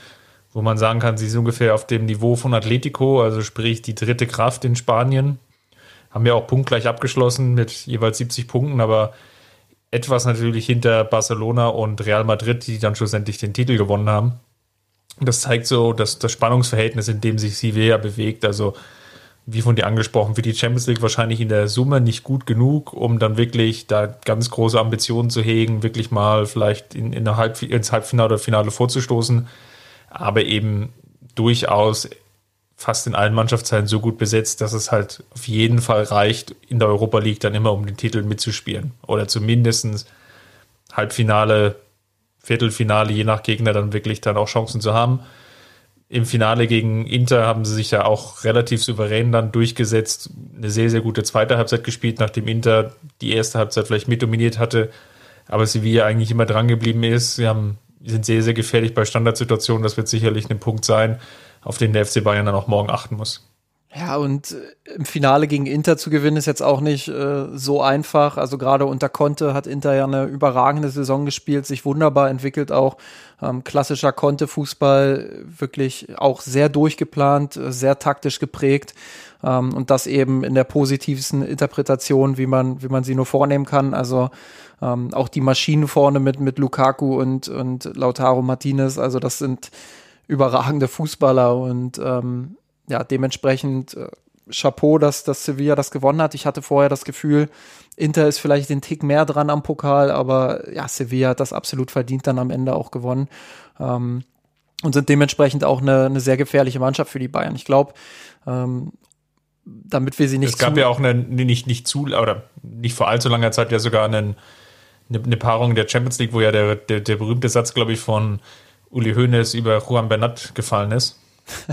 wo man sagen kann, sie sind ungefähr auf dem Niveau von Atletico, also sprich die dritte Kraft in Spanien. Haben ja auch punktgleich abgeschlossen mit jeweils 70 Punkten, aber etwas natürlich hinter Barcelona und Real Madrid, die dann schlussendlich den Titel gewonnen haben. Das zeigt so dass das Spannungsverhältnis, in dem sich Sevilla bewegt. Also wie von dir angesprochen, für die Champions League wahrscheinlich in der Summe nicht gut genug, um dann wirklich da ganz große Ambitionen zu hegen, wirklich mal vielleicht in, in Halb, ins Halbfinale oder Finale vorzustoßen, aber eben durchaus fast in allen Mannschaftsteilen so gut besetzt, dass es halt auf jeden Fall reicht, in der Europa League dann immer um den Titel mitzuspielen. Oder zumindest Halbfinale, Viertelfinale, je nach Gegner dann wirklich dann auch Chancen zu haben im Finale gegen Inter haben sie sich ja auch relativ souverän dann durchgesetzt. Eine sehr, sehr gute zweite Halbzeit gespielt, nachdem Inter die erste Halbzeit vielleicht mitdominiert hatte. Aber Sevilla eigentlich immer dran geblieben ist. Sie haben, sind sehr, sehr gefährlich bei Standardsituationen. Das wird sicherlich ein Punkt sein, auf den der FC Bayern dann auch morgen achten muss.
Ja, und äh, im Finale gegen Inter zu gewinnen ist jetzt auch nicht äh, so einfach. Also gerade unter Conte hat Inter ja eine überragende Saison gespielt, sich wunderbar entwickelt auch. Ähm, klassischer Conte-Fußball, wirklich auch sehr durchgeplant, äh, sehr taktisch geprägt. Ähm, und das eben in der positivsten Interpretation, wie man, wie man sie nur vornehmen kann. Also ähm, auch die Maschinen vorne mit, mit Lukaku und, und Lautaro Martinez, also das sind überragende Fußballer und ähm, ja, dementsprechend äh, Chapeau, dass, dass Sevilla das gewonnen hat. Ich hatte vorher das Gefühl, Inter ist vielleicht den Tick mehr dran am Pokal, aber ja, Sevilla hat das absolut verdient dann am Ende auch gewonnen. Ähm, und sind dementsprechend auch eine, eine sehr gefährliche Mannschaft für die Bayern. Ich glaube, ähm, damit wir sie nicht.
Es gab ja auch eine, nicht, nicht zu, oder nicht vor allzu langer Zeit ja sogar einen, eine, eine Paarung der Champions League, wo ja der, der, der berühmte Satz, glaube ich, von Uli Hoeneß über Juan Bernat gefallen ist.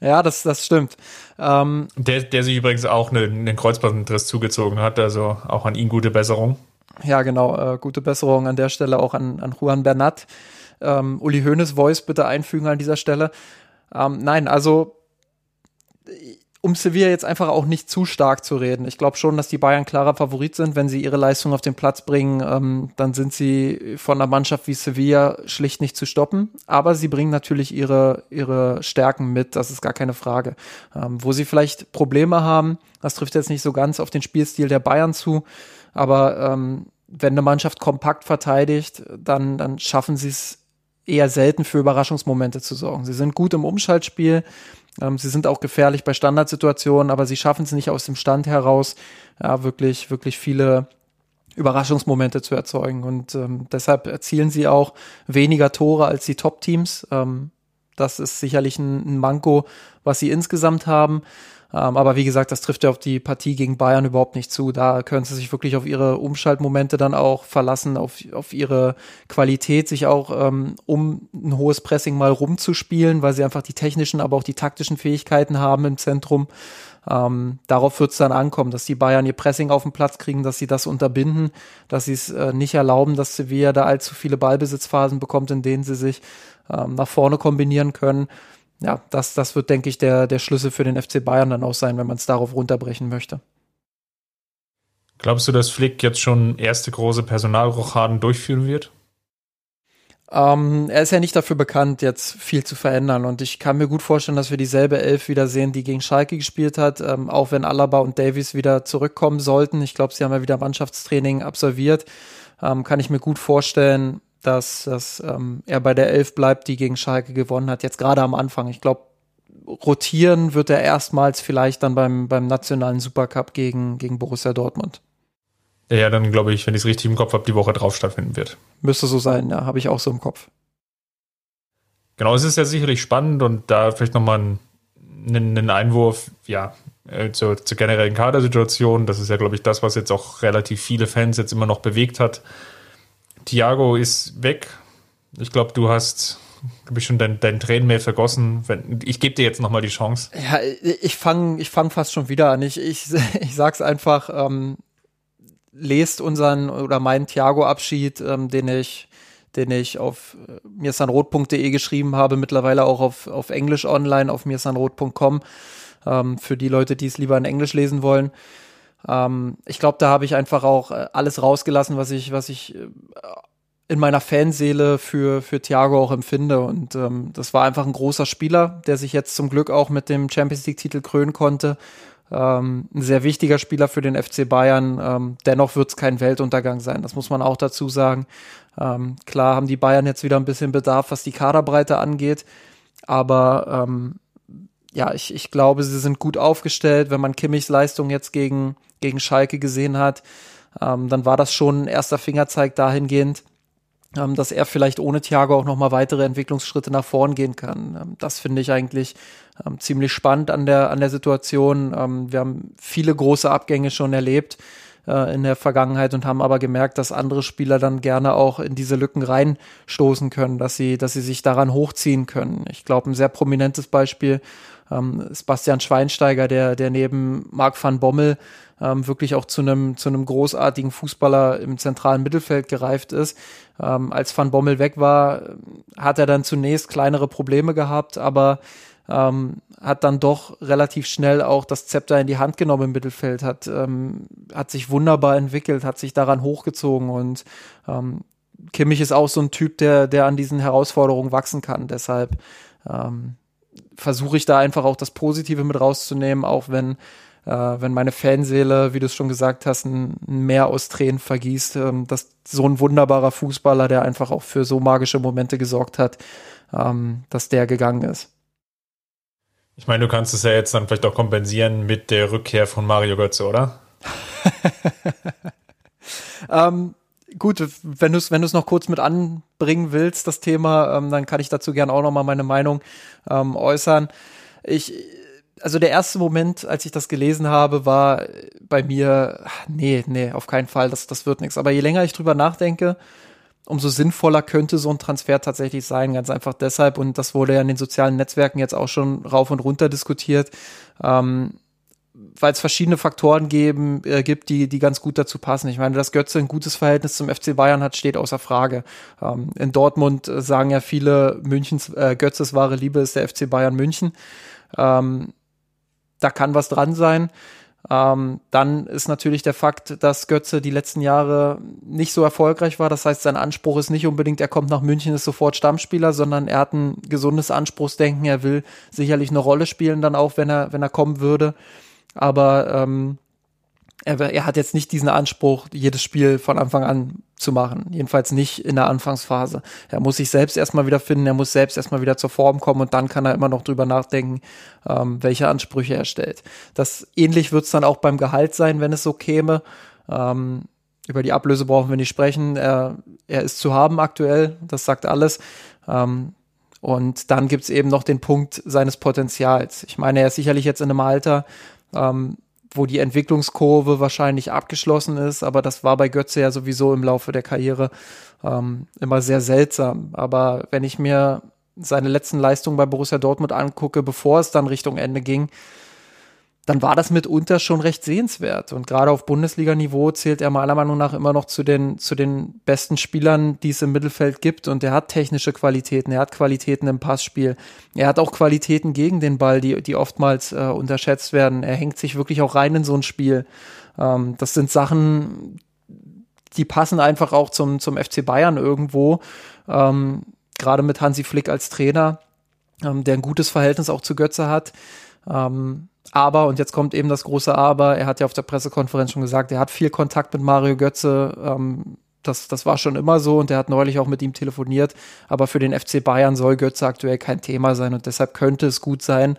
ja, das, das stimmt.
Ähm, der, der sich übrigens auch einen, einen Kreuzbandriss zugezogen hat, also auch an ihn gute Besserung.
Ja, genau, äh, gute Besserung an der Stelle auch an, an Juan Bernat. Ähm, Uli Hoeneß Voice bitte einfügen an dieser Stelle. Ähm, nein, also um Sevilla jetzt einfach auch nicht zu stark zu reden. Ich glaube schon, dass die Bayern klarer Favorit sind. Wenn sie ihre Leistung auf den Platz bringen, ähm, dann sind sie von einer Mannschaft wie Sevilla schlicht nicht zu stoppen. Aber sie bringen natürlich ihre, ihre Stärken mit, das ist gar keine Frage. Ähm, wo sie vielleicht Probleme haben, das trifft jetzt nicht so ganz auf den Spielstil der Bayern zu, aber ähm, wenn eine Mannschaft kompakt verteidigt, dann, dann schaffen sie es eher selten für Überraschungsmomente zu sorgen. Sie sind gut im Umschaltspiel, ähm, sie sind auch gefährlich bei Standardsituationen, aber sie schaffen es nicht aus dem Stand heraus, ja, wirklich, wirklich viele Überraschungsmomente zu erzeugen. Und ähm, deshalb erzielen sie auch weniger Tore als die Top-Teams. Ähm, das ist sicherlich ein, ein Manko, was sie insgesamt haben. Ähm, aber wie gesagt, das trifft ja auf die Partie gegen Bayern überhaupt nicht zu. Da können sie sich wirklich auf ihre Umschaltmomente dann auch verlassen, auf, auf ihre Qualität, sich auch ähm, um ein hohes Pressing mal rumzuspielen, weil sie einfach die technischen, aber auch die taktischen Fähigkeiten haben im Zentrum. Ähm, darauf wird es dann ankommen, dass die Bayern ihr Pressing auf den Platz kriegen, dass sie das unterbinden, dass sie es äh, nicht erlauben, dass Sevilla da allzu viele Ballbesitzphasen bekommt, in denen sie sich ähm, nach vorne kombinieren können ja, das, das wird, denke ich, der, der Schlüssel für den FC Bayern dann auch sein, wenn man es darauf runterbrechen möchte.
Glaubst du, dass Flick jetzt schon erste große Personalrochaden durchführen wird?
Ähm, er ist ja nicht dafür bekannt, jetzt viel zu verändern. Und ich kann mir gut vorstellen, dass wir dieselbe Elf wieder sehen, die gegen Schalke gespielt hat, ähm, auch wenn Alaba und Davies wieder zurückkommen sollten. Ich glaube, sie haben ja wieder Mannschaftstraining absolviert. Ähm, kann ich mir gut vorstellen, dass, dass ähm, er bei der Elf bleibt, die gegen Schalke gewonnen hat, jetzt gerade am Anfang. Ich glaube, rotieren wird er erstmals vielleicht dann beim, beim nationalen Supercup gegen, gegen Borussia Dortmund.
Ja, dann glaube ich, wenn ich es richtig im Kopf habe, die Woche drauf stattfinden wird.
Müsste so sein, ja, habe ich auch so im Kopf.
Genau, es ist ja sicherlich spannend und da vielleicht nochmal ein, einen Einwurf, ja, äh, zur, zur generellen Kadersituation. Das ist ja, glaube ich, das, was jetzt auch relativ viele Fans jetzt immer noch bewegt hat. Thiago ist weg. Ich glaube, du hast habe ich schon dein, dein Tränen mehr vergossen. Ich gebe dir jetzt nochmal die Chance.
Ja, ich fange ich fang fast schon wieder an. Ich, ich, ich sag's einfach, ähm, lest unseren oder meinen Thiago-Abschied, ähm, den ich den ich auf äh, mirsanrot.de geschrieben habe, mittlerweile auch auf, auf Englisch online, auf mirsanrot.com, ähm, für die Leute, die es lieber in Englisch lesen wollen. Ähm, ich glaube, da habe ich einfach auch äh, alles rausgelassen, was ich, was ich äh, in meiner Fanseele für, für Thiago auch empfinde. Und ähm, das war einfach ein großer Spieler, der sich jetzt zum Glück auch mit dem Champions League-Titel krönen konnte. Ähm, ein sehr wichtiger Spieler für den FC Bayern. Ähm, dennoch wird es kein Weltuntergang sein, das muss man auch dazu sagen. Ähm, klar haben die Bayern jetzt wieder ein bisschen Bedarf, was die Kaderbreite angeht. Aber ähm, ja, ich, ich glaube, sie sind gut aufgestellt. Wenn man Kimmichs Leistung jetzt gegen gegen Schalke gesehen hat, ähm, dann war das schon ein erster Fingerzeig dahingehend, ähm, dass er vielleicht ohne Thiago auch noch mal weitere Entwicklungsschritte nach vorn gehen kann. Ähm, das finde ich eigentlich ähm, ziemlich spannend an der an der Situation. Ähm, wir haben viele große Abgänge schon erlebt äh, in der Vergangenheit und haben aber gemerkt, dass andere Spieler dann gerne auch in diese Lücken reinstoßen können, dass sie dass sie sich daran hochziehen können. Ich glaube, ein sehr prominentes Beispiel ähm, Sebastian Schweinsteiger, der der neben Marc van Bommel ähm, wirklich auch zu einem zu einem großartigen Fußballer im zentralen Mittelfeld gereift ist. Ähm, als Van Bommel weg war, hat er dann zunächst kleinere Probleme gehabt, aber ähm, hat dann doch relativ schnell auch das Zepter in die Hand genommen im Mittelfeld, hat, ähm, hat sich wunderbar entwickelt, hat sich daran hochgezogen und ähm, Kimmich ist auch so ein Typ, der, der an diesen Herausforderungen wachsen kann. Deshalb ähm, versuche ich da einfach auch das Positive mit rauszunehmen, auch wenn, äh, wenn meine Fanseele, wie du es schon gesagt hast, ein, Meer aus Tränen vergießt, ähm, dass so ein wunderbarer Fußballer, der einfach auch für so magische Momente gesorgt hat, ähm, dass der gegangen ist.
Ich meine, du kannst es ja jetzt dann vielleicht auch kompensieren mit der Rückkehr von Mario Götze, oder?
ähm, gut, wenn du es wenn noch kurz mit anbringen willst, das Thema, ähm, dann kann ich dazu gerne auch noch mal meine Meinung ähm, äußern. Ich, also der erste Moment, als ich das gelesen habe, war bei mir, nee, nee, auf keinen Fall, das, das wird nichts. Aber je länger ich drüber nachdenke, umso sinnvoller könnte so ein Transfer tatsächlich sein. Ganz einfach deshalb, und das wurde ja in den sozialen Netzwerken jetzt auch schon rauf und runter diskutiert, ähm, weil es verschiedene Faktoren geben, äh, gibt, die, die ganz gut dazu passen. Ich meine, dass Götze ein gutes Verhältnis zum FC Bayern hat, steht außer Frage. Ähm, in Dortmund äh, sagen ja viele, Münchens, äh, Götzes wahre Liebe ist der FC Bayern München. Ähm, da kann was dran sein. Ähm, dann ist natürlich der Fakt, dass Götze die letzten Jahre nicht so erfolgreich war. Das heißt, sein Anspruch ist nicht unbedingt, er kommt nach München, ist sofort Stammspieler, sondern er hat ein gesundes Anspruchsdenken. Er will sicherlich eine Rolle spielen, dann auch, wenn er, wenn er kommen würde. Aber ähm, er, er hat jetzt nicht diesen Anspruch, jedes Spiel von Anfang an zu machen. Jedenfalls nicht in der Anfangsphase. Er muss sich selbst erstmal wieder finden, er muss selbst erstmal wieder zur Form kommen und dann kann er immer noch drüber nachdenken, ähm, welche Ansprüche er stellt. Das ähnlich wird es dann auch beim Gehalt sein, wenn es so käme. Ähm, über die Ablöse brauchen wir nicht sprechen. Er, er ist zu haben aktuell, das sagt alles. Ähm, und dann gibt's eben noch den Punkt seines Potenzials. Ich meine, er ist sicherlich jetzt in einem Alter, ähm, wo die Entwicklungskurve wahrscheinlich abgeschlossen ist, aber das war bei Götze ja sowieso im Laufe der Karriere ähm, immer sehr seltsam. Aber wenn ich mir seine letzten Leistungen bei Borussia Dortmund angucke, bevor es dann Richtung Ende ging, dann war das mitunter schon recht sehenswert. Und gerade auf Bundesliga-Niveau zählt er meiner Meinung nach immer noch zu den, zu den besten Spielern, die es im Mittelfeld gibt. Und er hat technische Qualitäten, er hat Qualitäten im Passspiel. Er hat auch Qualitäten gegen den Ball, die, die oftmals äh, unterschätzt werden. Er hängt sich wirklich auch rein in so ein Spiel. Ähm, das sind Sachen, die passen einfach auch zum, zum FC Bayern irgendwo. Ähm, gerade mit Hansi Flick als Trainer, ähm, der ein gutes Verhältnis auch zu Götze hat. Ähm, aber, und jetzt kommt eben das große Aber, er hat ja auf der Pressekonferenz schon gesagt, er hat viel Kontakt mit Mario Götze. Ähm, das, das war schon immer so und er hat neulich auch mit ihm telefoniert. Aber für den FC Bayern soll Götze aktuell kein Thema sein und deshalb könnte es gut sein,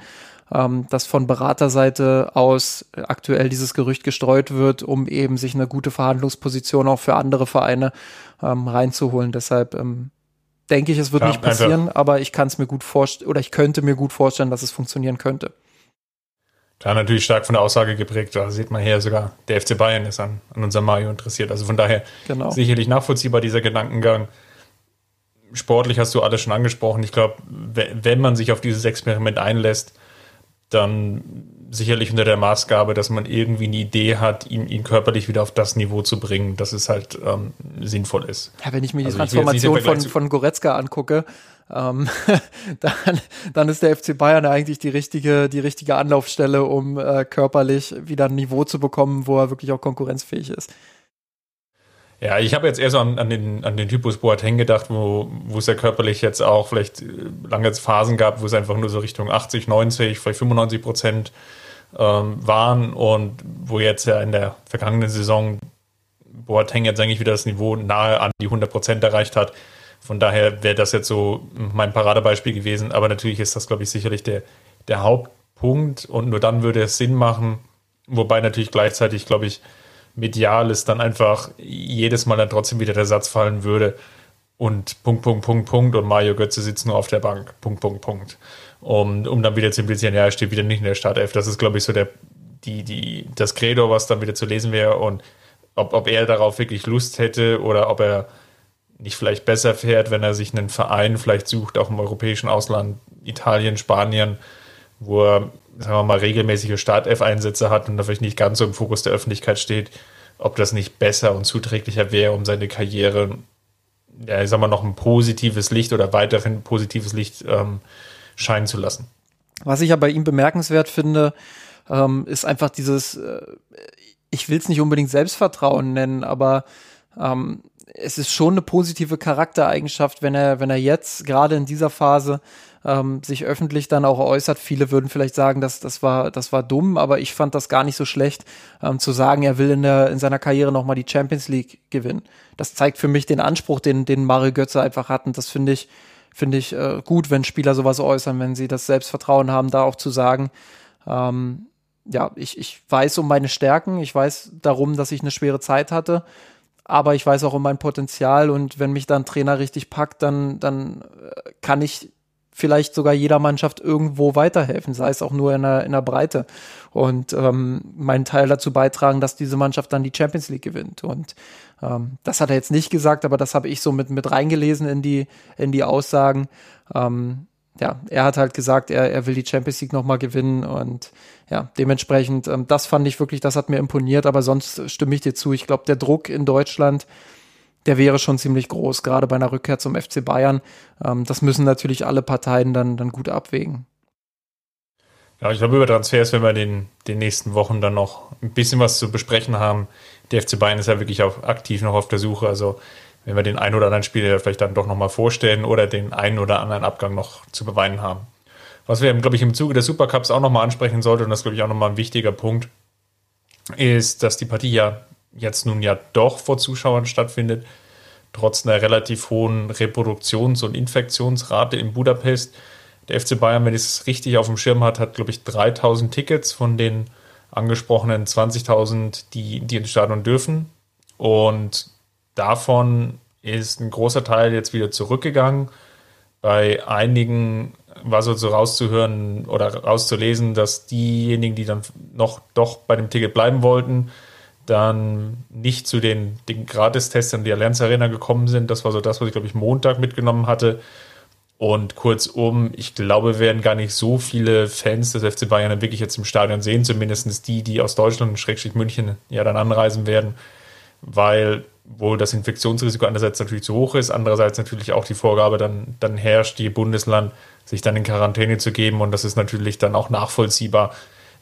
ähm, dass von Beraterseite aus aktuell dieses Gerücht gestreut wird, um eben sich eine gute Verhandlungsposition auch für andere Vereine ähm, reinzuholen. Deshalb ähm, denke ich, es wird ja, nicht passieren, aber ich kann es mir gut vorstellen oder ich könnte mir gut vorstellen, dass es funktionieren könnte.
Klar, natürlich stark von der Aussage geprägt. Da sieht man hier sogar, der FC Bayern ist an, an unserem Mario interessiert. Also von daher genau. sicherlich nachvollziehbar dieser Gedankengang. Sportlich hast du alles schon angesprochen. Ich glaube, wenn man sich auf dieses Experiment einlässt, dann sicherlich unter der Maßgabe, dass man irgendwie eine Idee hat, ihn, ihn körperlich wieder auf das Niveau zu bringen, dass es halt ähm, sinnvoll ist.
Ja, wenn ich mir die also Transformation von, von Goretzka angucke, ähm, dann, dann ist der FC Bayern eigentlich die richtige, die richtige Anlaufstelle, um äh, körperlich wieder ein Niveau zu bekommen, wo er wirklich auch konkurrenzfähig ist.
Ja, ich habe jetzt eher so an, an, den, an den Typus Boateng gedacht, wo, es ja körperlich jetzt auch vielleicht äh, lange Phasen gab, wo es einfach nur so Richtung 80, 90, vielleicht 95 Prozent ähm, waren und wo jetzt ja in der vergangenen Saison Boateng jetzt eigentlich wieder das Niveau nahe an die 100 Prozent erreicht hat. Von daher wäre das jetzt so mein Paradebeispiel gewesen. Aber natürlich ist das, glaube ich, sicherlich der, der Hauptpunkt und nur dann würde es Sinn machen. Wobei natürlich gleichzeitig, glaube ich, medial ist dann einfach jedes Mal dann trotzdem wieder der Satz fallen würde und Punkt, Punkt, Punkt, Punkt und Mario Götze sitzt nur auf der Bank. Punkt, Punkt, Punkt. Um, um dann wieder zu implizieren, ja, er steht wieder nicht in der Startelf. Das ist, glaube ich, so der, die, die, das Credo, was dann wieder zu lesen wäre und ob, ob er darauf wirklich Lust hätte oder ob er nicht vielleicht besser fährt, wenn er sich einen Verein vielleicht sucht, auch im europäischen Ausland, Italien, Spanien, wo er, sagen wir mal, regelmäßige Startelf-Einsätze hat und vielleicht nicht ganz so im Fokus der Öffentlichkeit steht, ob das nicht besser und zuträglicher wäre, um seine Karriere, ja, ich sag mal, noch ein positives Licht oder weiterhin positives Licht ähm, scheinen zu lassen.
Was ich aber bei ihm bemerkenswert finde, ähm, ist einfach dieses, äh, ich will es nicht unbedingt Selbstvertrauen nennen, aber ähm, es ist schon eine positive Charaktereigenschaft, wenn er, wenn er jetzt gerade in dieser Phase ähm, sich öffentlich dann auch äußert. Viele würden vielleicht sagen, dass das war, das war dumm, aber ich fand das gar nicht so schlecht, ähm, zu sagen, er will in, der, in seiner Karriere nochmal die Champions League gewinnen. Das zeigt für mich den Anspruch, den, den Mario Götze einfach hat. Und das finde ich, finde ich äh, gut, wenn Spieler sowas äußern, wenn sie das Selbstvertrauen haben, da auch zu sagen, ähm, ja, ich, ich weiß um meine Stärken, ich weiß darum, dass ich eine schwere Zeit hatte, aber ich weiß auch um mein Potenzial und wenn mich dann Trainer richtig packt, dann, dann äh, kann ich vielleicht sogar jeder Mannschaft irgendwo weiterhelfen, sei es auch nur in der, in der Breite und ähm, meinen Teil dazu beitragen, dass diese Mannschaft dann die Champions League gewinnt. Und ähm, das hat er jetzt nicht gesagt, aber das habe ich so mit, mit reingelesen in die, in die Aussagen. Ähm, ja, er hat halt gesagt, er, er will die Champions League nochmal gewinnen und ja, dementsprechend, ähm, das fand ich wirklich, das hat mir imponiert, aber sonst stimme ich dir zu. Ich glaube, der Druck in Deutschland, der wäre schon ziemlich groß, gerade bei einer Rückkehr zum FC Bayern. Ähm, das müssen natürlich alle Parteien dann, dann gut abwägen.
Ja, ich glaube, über Transfers werden wir in den nächsten Wochen dann noch ein bisschen was zu besprechen haben. Der FC Bayern ist ja wirklich auch aktiv noch auf der Suche. Also, wenn wir den einen oder anderen Spieler vielleicht dann doch nochmal vorstellen oder den einen oder anderen Abgang noch zu beweinen haben. Was wir, glaube ich, im Zuge des Supercups auch nochmal ansprechen sollten, und das glaube ich auch nochmal ein wichtiger Punkt, ist, dass die Partie ja jetzt nun ja doch vor Zuschauern stattfindet, trotz einer relativ hohen Reproduktions- und Infektionsrate in Budapest. Der FC Bayern, wenn ich es richtig auf dem Schirm hat, hat, glaube ich, 3000 Tickets von den angesprochenen 20.000, die, die ins Stadion dürfen. Und davon ist ein großer Teil jetzt wieder zurückgegangen. Bei einigen war so, so rauszuhören oder rauszulesen, dass diejenigen, die dann noch doch bei dem Ticket bleiben wollten, dann nicht zu den, den Gratistests in die Allianz Arena gekommen sind. Das war so das, was ich, glaube ich, Montag mitgenommen hatte. Und kurzum, ich glaube, werden gar nicht so viele Fans des FC Bayern wirklich jetzt im Stadion sehen, zumindest die, die aus Deutschland und Schrägstrich München ja dann anreisen werden, weil wohl das Infektionsrisiko einerseits natürlich zu hoch ist, andererseits natürlich auch die Vorgabe dann, dann herrscht, die Bundesland sich dann in Quarantäne zu geben und das ist natürlich dann auch nachvollziehbar,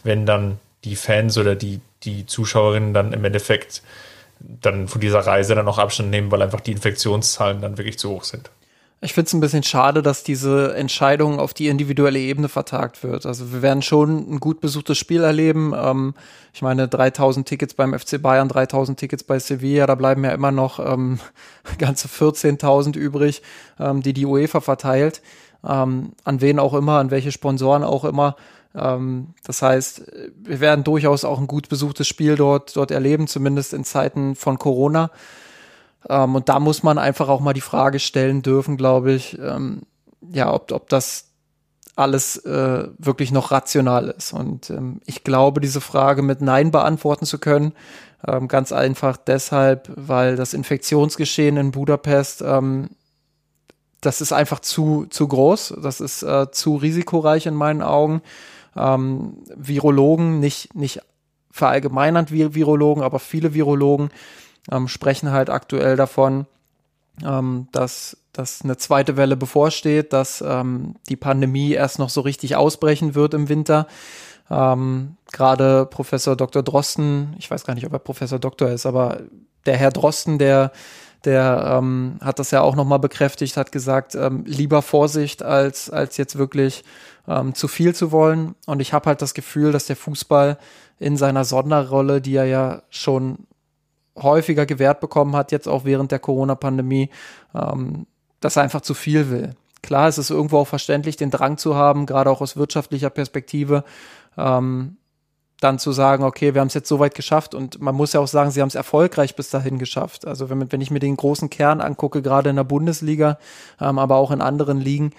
wenn dann die Fans oder die, die Zuschauerinnen dann im Endeffekt dann von dieser Reise dann auch Abstand nehmen, weil einfach die Infektionszahlen dann wirklich zu hoch sind.
Ich finde es ein bisschen schade, dass diese Entscheidung auf die individuelle Ebene vertagt wird. Also wir werden schon ein gut besuchtes Spiel erleben. Ähm, ich meine, 3000 Tickets beim FC Bayern, 3000 Tickets bei Sevilla, da bleiben ja immer noch ähm, ganze 14.000 übrig, ähm, die die UEFA verteilt. Ähm, an wen auch immer, an welche Sponsoren auch immer. Ähm, das heißt, wir werden durchaus auch ein gut besuchtes Spiel dort, dort erleben, zumindest in Zeiten von Corona. Ähm, und da muss man einfach auch mal die Frage stellen dürfen, glaube ich, ähm, ja, ob, ob das alles äh, wirklich noch rational ist. Und ähm, ich glaube, diese Frage mit Nein beantworten zu können, ähm, ganz einfach deshalb, weil das Infektionsgeschehen in Budapest, ähm, das ist einfach zu, zu groß, das ist äh, zu risikoreich in meinen Augen ähm, Virologen, nicht, nicht verallgemeinernd Virologen, aber viele Virologen ähm, sprechen halt aktuell davon, ähm, dass, dass eine zweite Welle bevorsteht, dass ähm, die Pandemie erst noch so richtig ausbrechen wird im Winter. Ähm, Gerade Professor Dr. Drosten, ich weiß gar nicht, ob er Professor Doktor ist, aber der Herr Drosten, der der ähm, hat das ja auch nochmal bekräftigt, hat gesagt, ähm, lieber Vorsicht als, als jetzt wirklich ähm, zu viel zu wollen. Und ich habe halt das Gefühl, dass der Fußball in seiner Sonderrolle, die er ja schon häufiger gewährt bekommen hat, jetzt auch während der Corona-Pandemie, ähm, dass er einfach zu viel will. Klar, es ist irgendwo auch verständlich, den Drang zu haben, gerade auch aus wirtschaftlicher Perspektive, ähm, dann zu sagen, okay, wir haben es jetzt so weit geschafft und man muss ja auch sagen, sie haben es erfolgreich bis dahin geschafft. Also wenn, wenn ich mir den großen Kern angucke, gerade in der Bundesliga, ähm, aber auch in anderen Ligen,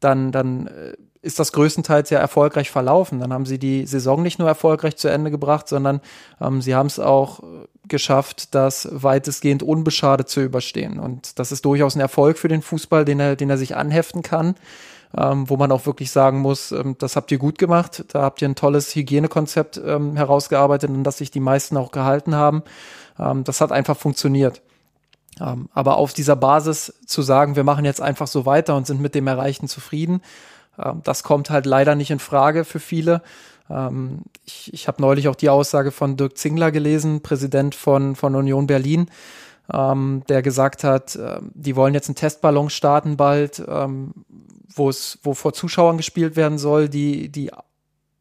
dann, dann äh, ist das größtenteils ja erfolgreich verlaufen. Dann haben sie die Saison nicht nur erfolgreich zu Ende gebracht, sondern ähm, sie haben es auch äh, geschafft, das weitestgehend unbeschadet zu überstehen. Und das ist durchaus ein Erfolg für den Fußball, den er, den er sich anheften kann ähm, wo man auch wirklich sagen muss, ähm, das habt ihr gut gemacht, da habt ihr ein tolles Hygienekonzept ähm, herausgearbeitet, an das sich die meisten auch gehalten haben. Ähm, das hat einfach funktioniert. Ähm, aber auf dieser Basis zu sagen, wir machen jetzt einfach so weiter und sind mit dem Erreichten zufrieden, das kommt halt leider nicht in Frage für viele. Ähm, ich ich habe neulich auch die Aussage von Dirk Zingler gelesen, Präsident von, von Union Berlin, ähm, der gesagt hat, die wollen jetzt einen Testballon starten bald, ähm, wo es, wo vor Zuschauern gespielt werden soll, die, die,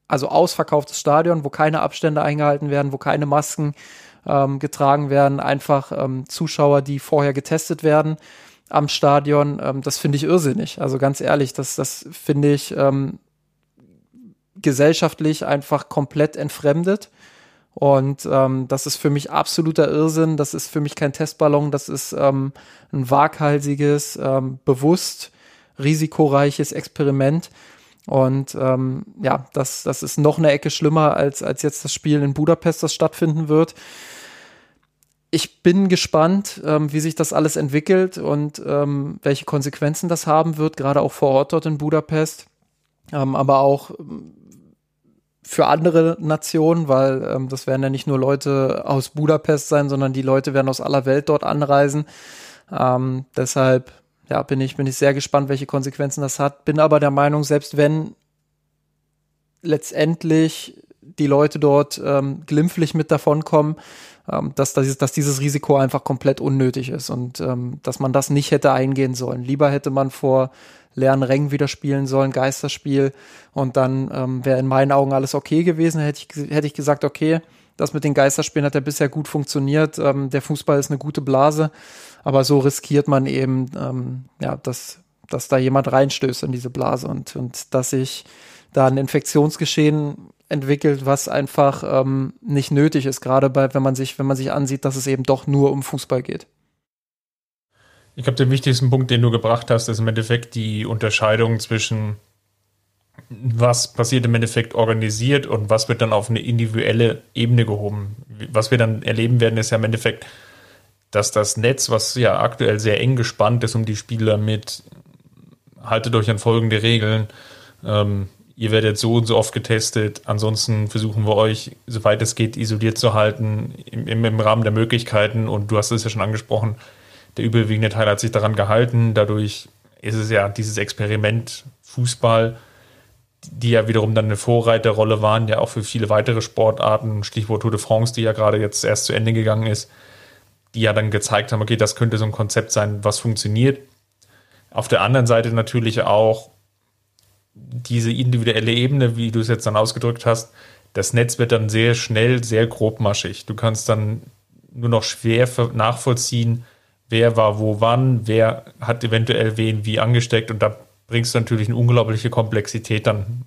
also ausverkauftes Stadion, wo keine Abstände eingehalten werden, wo keine Masken ähm, getragen werden, einfach ähm, Zuschauer, die vorher getestet werden am Stadion, ähm, das finde ich irrsinnig. Also ganz ehrlich, das, das finde ich ähm, gesellschaftlich einfach komplett entfremdet. Und ähm, das ist für mich absoluter Irrsinn. Das ist für mich kein Testballon. Das ist ähm, ein waghalsiges, ähm, bewusst risikoreiches Experiment. Und ähm, ja, das, das ist noch eine Ecke schlimmer als, als jetzt das Spiel in Budapest, das stattfinden wird. Ich bin gespannt, ähm, wie sich das alles entwickelt und ähm, welche Konsequenzen das haben wird, gerade auch vor Ort dort in Budapest. Ähm, aber auch für andere Nationen, weil ähm, das werden ja nicht nur Leute aus Budapest sein, sondern die Leute werden aus aller Welt dort anreisen. Ähm, deshalb ja, bin ich, bin ich sehr gespannt, welche Konsequenzen das hat. Bin aber der Meinung, selbst wenn letztendlich die Leute dort ähm, glimpflich mit davonkommen, ähm, dass, dass, dass dieses Risiko einfach komplett unnötig ist und ähm, dass man das nicht hätte eingehen sollen. Lieber hätte man vor leeren Rängen wieder spielen sollen, Geisterspiel. Und dann ähm, wäre in meinen Augen alles okay gewesen. Hätte ich, hätte ich gesagt, okay, das mit den Geisterspielen hat ja bisher gut funktioniert. Ähm, der Fußball ist eine gute Blase. Aber so riskiert man eben, ähm, ja, dass, dass da jemand reinstößt in diese Blase und, und dass sich da ein Infektionsgeschehen entwickelt, was einfach ähm, nicht nötig ist, gerade bei, wenn man sich, wenn man sich ansieht, dass es eben doch nur um Fußball geht.
Ich glaube, der wichtigste Punkt, den du gebracht hast, ist im Endeffekt die Unterscheidung zwischen was passiert im Endeffekt organisiert und was wird dann auf eine individuelle Ebene gehoben. Was wir dann erleben werden, ist ja im Endeffekt, dass das Netz, was ja aktuell sehr eng gespannt ist um die Spieler mit haltet euch an folgende Regeln, ähm, ihr werdet so und so oft getestet, ansonsten versuchen wir euch, soweit es geht, isoliert zu halten, im, im Rahmen der Möglichkeiten und du hast es ja schon angesprochen, der überwiegende Teil hat sich daran gehalten. Dadurch ist es ja dieses Experiment Fußball, die ja wiederum dann eine Vorreiterrolle waren, ja auch für viele weitere Sportarten, Stichwort Tour de France, die ja gerade jetzt erst zu Ende gegangen ist, die ja dann gezeigt haben, okay, das könnte so ein Konzept sein, was funktioniert. Auf der anderen Seite natürlich auch diese individuelle Ebene, wie du es jetzt dann ausgedrückt hast, das Netz wird dann sehr schnell, sehr grobmaschig. Du kannst dann nur noch schwer nachvollziehen, wer war wo wann, wer hat eventuell wen wie angesteckt und da bringst du natürlich eine unglaubliche Komplexität dann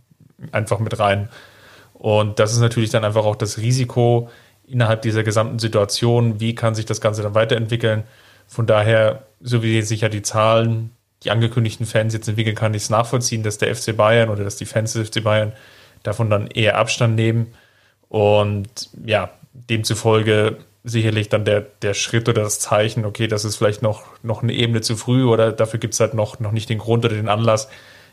einfach mit rein. Und das ist natürlich dann einfach auch das Risiko innerhalb dieser gesamten Situation, wie kann sich das Ganze dann weiterentwickeln. Von daher, so wie sich ja die Zahlen, die angekündigten Fans jetzt entwickeln, kann ich es nachvollziehen, dass der FC Bayern oder dass die Fans des FC Bayern davon dann eher Abstand nehmen. Und ja, demzufolge sicherlich dann der, der Schritt oder das Zeichen, okay, das ist vielleicht noch, noch eine Ebene zu früh oder dafür gibt es halt noch, noch nicht den Grund oder den Anlass,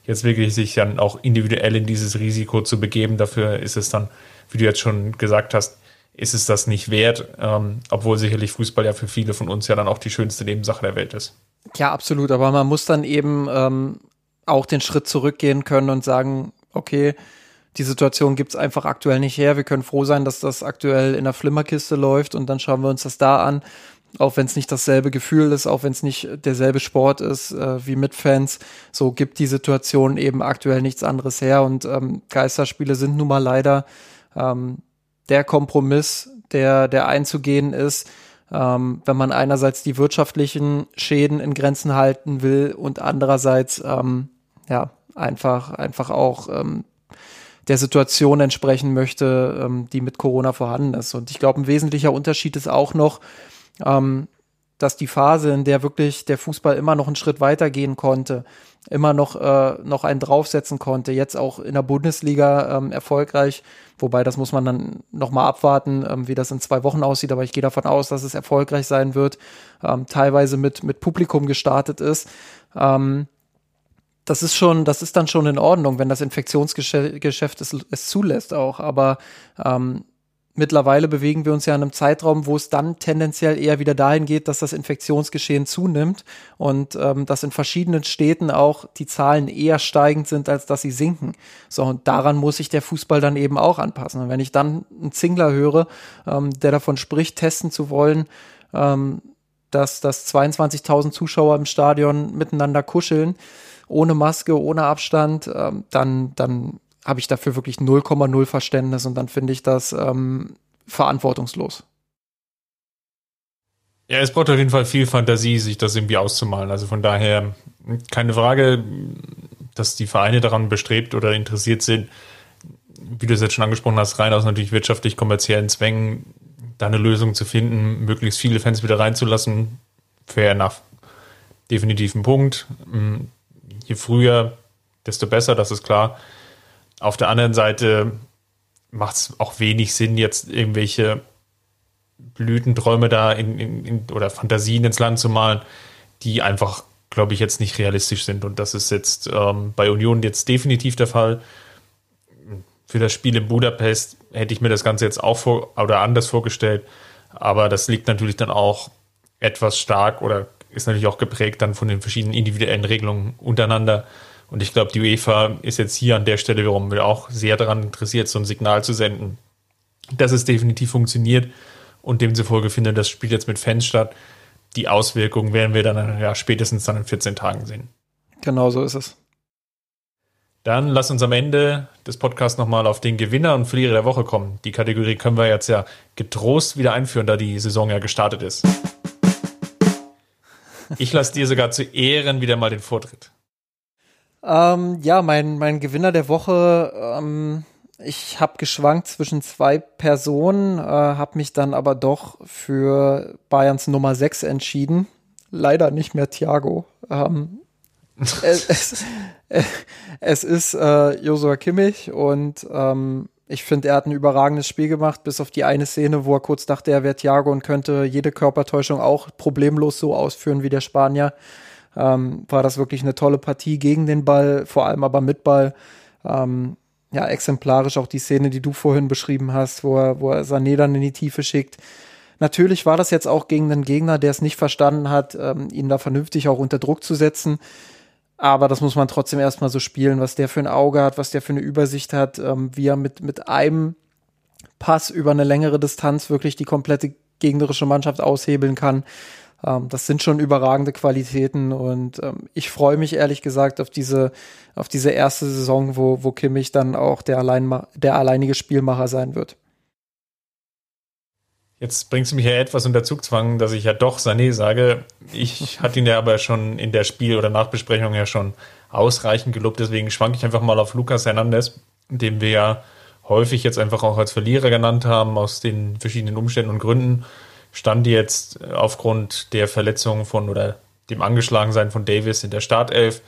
jetzt wirklich sich dann auch individuell in dieses Risiko zu begeben. Dafür ist es dann, wie du jetzt schon gesagt hast, ist es das nicht wert, ähm, obwohl sicherlich Fußball ja für viele von uns ja dann auch die schönste Nebensache der Welt ist.
Ja, absolut, aber man muss dann eben ähm, auch den Schritt zurückgehen können und sagen, okay, die Situation gibt's einfach aktuell nicht her. Wir können froh sein, dass das aktuell in der Flimmerkiste läuft und dann schauen wir uns das da an. Auch wenn es nicht dasselbe Gefühl ist, auch wenn es nicht derselbe Sport ist äh, wie mit Fans, so gibt die Situation eben aktuell nichts anderes her. Und ähm, Geisterspiele sind nun mal leider ähm, der Kompromiss, der, der einzugehen ist, ähm, wenn man einerseits die wirtschaftlichen Schäden in Grenzen halten will und andererseits ähm, ja einfach einfach auch ähm, der Situation entsprechen möchte, ähm, die mit Corona vorhanden ist. Und ich glaube, ein wesentlicher Unterschied ist auch noch, ähm, dass die Phase, in der wirklich der Fußball immer noch einen Schritt weitergehen konnte, immer noch, äh, noch einen draufsetzen konnte, jetzt auch in der Bundesliga ähm, erfolgreich, wobei das muss man dann nochmal abwarten, ähm, wie das in zwei Wochen aussieht, aber ich gehe davon aus, dass es erfolgreich sein wird, ähm, teilweise mit, mit Publikum gestartet ist. Ähm, das ist schon, das ist dann schon in Ordnung, wenn das Infektionsgeschäft es, es zulässt auch. Aber ähm, mittlerweile bewegen wir uns ja in einem Zeitraum, wo es dann tendenziell eher wieder dahin geht, dass das Infektionsgeschehen zunimmt und ähm, dass in verschiedenen Städten auch die Zahlen eher steigend sind, als dass sie sinken. So, und daran muss sich der Fußball dann eben auch anpassen. Und wenn ich dann einen Zingler höre, ähm, der davon spricht, testen zu wollen, ähm, dass, dass 22.000 Zuschauer im Stadion miteinander kuscheln, ohne Maske, ohne Abstand, ähm, dann, dann habe ich dafür wirklich 0,0 Verständnis und dann finde ich das ähm, verantwortungslos.
Ja, es braucht auf jeden Fall viel Fantasie, sich das irgendwie auszumalen. Also von daher keine Frage, dass die Vereine daran bestrebt oder interessiert sind, wie du es jetzt schon angesprochen hast, rein aus natürlich wirtschaftlich-kommerziellen Zwängen, da eine Lösung zu finden, möglichst viele Fans wieder reinzulassen. Fair enough. Definitiv ein Punkt. Je früher, desto besser, das ist klar. Auf der anderen Seite macht es auch wenig Sinn, jetzt irgendwelche Blütenträume da in, in, in, oder Fantasien ins Land zu malen, die einfach, glaube ich, jetzt nicht realistisch sind. Und das ist jetzt ähm, bei Union jetzt definitiv der Fall. Für das Spiel in Budapest hätte ich mir das Ganze jetzt auch vor oder anders vorgestellt. Aber das liegt natürlich dann auch etwas stark oder ist natürlich auch geprägt dann von den verschiedenen individuellen Regelungen untereinander. Und ich glaube, die UEFA ist jetzt hier an der Stelle wiederum auch sehr daran interessiert, so ein Signal zu senden, dass es definitiv funktioniert. Und demzufolge findet das Spiel jetzt mit Fans statt. Die Auswirkungen werden wir dann ja, spätestens dann in 14 Tagen sehen.
Genau so ist es.
Dann lass uns am Ende des Podcasts nochmal auf den Gewinner und Verlierer der Woche kommen. Die Kategorie können wir jetzt ja getrost wieder einführen, da die Saison ja gestartet ist. Ich lasse dir sogar zu Ehren wieder mal den Vortritt.
Ähm, ja, mein, mein Gewinner der Woche, ähm, ich habe geschwankt zwischen zwei Personen, äh, habe mich dann aber doch für Bayerns Nummer 6 entschieden. Leider nicht mehr Thiago. Ähm, es, es, es, ist äh, Josua Kimmich und ähm, ich finde, er hat ein überragendes Spiel gemacht, bis auf die eine Szene, wo er kurz dachte, er wäre Thiago und könnte jede Körpertäuschung auch problemlos so ausführen wie der Spanier ähm, war das wirklich eine tolle Partie gegen den Ball, vor allem aber mit Ball. Ähm, ja, exemplarisch auch die Szene, die du vorhin beschrieben hast, wo er, wo er Sané dann in die Tiefe schickt. Natürlich war das jetzt auch gegen einen Gegner, der es nicht verstanden hat, ähm, ihn da vernünftig auch unter Druck zu setzen. Aber das muss man trotzdem erstmal so spielen, was der für ein Auge hat, was der für eine Übersicht hat, ähm, wie er mit, mit einem Pass über eine längere Distanz wirklich die komplette gegnerische Mannschaft aushebeln kann. Ähm, das sind schon überragende Qualitäten und ähm, ich freue mich ehrlich gesagt auf diese, auf diese erste Saison, wo, wo Kimmich dann auch der, allein, der alleinige Spielmacher sein wird.
Jetzt bringst du mich ja etwas unter Zugzwang, dass ich ja doch Sané sage. Ich hatte ihn ja aber schon in der Spiel- oder Nachbesprechung ja schon ausreichend gelobt, deswegen schwanke ich einfach mal auf Lucas Hernandez, den wir ja häufig jetzt einfach auch als Verlierer genannt haben, aus den verschiedenen Umständen und Gründen stand jetzt aufgrund der Verletzung von oder dem Angeschlagensein von Davis in der Startelf.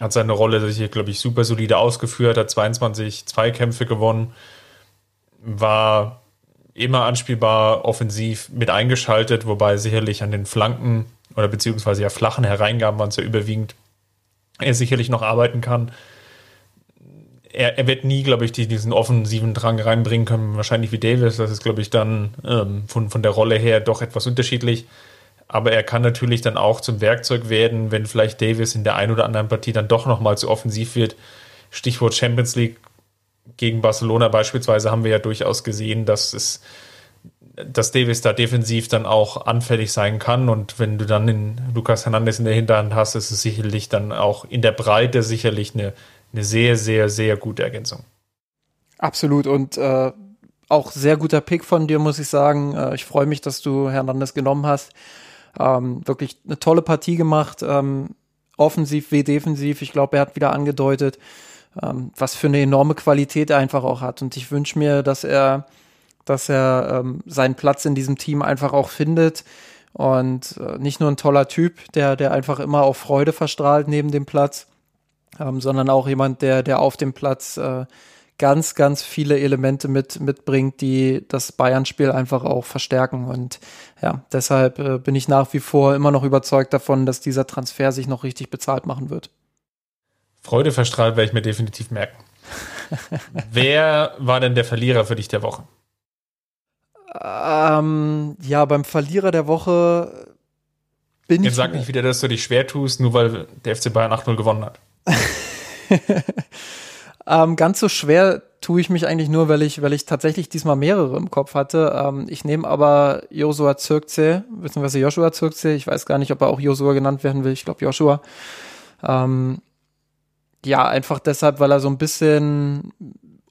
Hat seine Rolle hier, glaube ich, super solide ausgeführt, hat 22 Zweikämpfe gewonnen, war immer anspielbar, offensiv mit eingeschaltet, wobei sicherlich an den Flanken oder beziehungsweise ja flachen Hereingaben waren es ja überwiegend, er sicherlich noch arbeiten kann er, er wird nie, glaube ich, diesen offensiven Drang reinbringen können, wahrscheinlich wie Davis. Das ist, glaube ich, dann ähm, von, von der Rolle her doch etwas unterschiedlich. Aber er kann natürlich dann auch zum Werkzeug werden, wenn vielleicht Davis in der einen oder anderen Partie dann doch nochmal zu offensiv wird. Stichwort Champions League gegen Barcelona beispielsweise haben wir ja durchaus gesehen, dass es dass Davis da defensiv dann auch anfällig sein kann. Und wenn du dann den Lukas Hernandez in der Hinterhand hast, ist es sicherlich dann auch in der Breite sicherlich eine, eine sehr, sehr, sehr gute Ergänzung.
Absolut und äh, auch sehr guter Pick von dir, muss ich sagen. Äh, ich freue mich, dass du Hernandez genommen hast. Ähm, wirklich eine tolle Partie gemacht, ähm, offensiv wie defensiv. Ich glaube, er hat wieder angedeutet, ähm, was für eine enorme Qualität er einfach auch hat. Und ich wünsche mir, dass er, dass er ähm, seinen Platz in diesem Team einfach auch findet. Und äh, nicht nur ein toller Typ, der, der einfach immer auch Freude verstrahlt neben dem Platz, ähm, sondern auch jemand, der, der auf dem Platz äh, ganz, ganz viele Elemente mit, mitbringt, die das Bayern-Spiel einfach auch verstärken. Und ja, deshalb äh, bin ich nach wie vor immer noch überzeugt davon, dass dieser Transfer sich noch richtig bezahlt machen wird.
Freude verstrahlt werde ich mir definitiv merken. Wer war denn der Verlierer für dich der Woche?
Ähm, ja, beim Verlierer der Woche
bin Jetzt ich. sag nicht wieder, dass du dich schwer tust, nur weil der FC Bayern 8-0 gewonnen hat.
ähm, ganz so schwer tue ich mich eigentlich nur, weil ich, weil ich tatsächlich diesmal mehrere im Kopf hatte. Ähm, ich nehme aber Joshua Zirkze, beziehungsweise Joshua Zirkze. Ich weiß gar nicht, ob er auch Joshua genannt werden will. Ich glaube Joshua. Ähm, ja, einfach deshalb, weil er so ein bisschen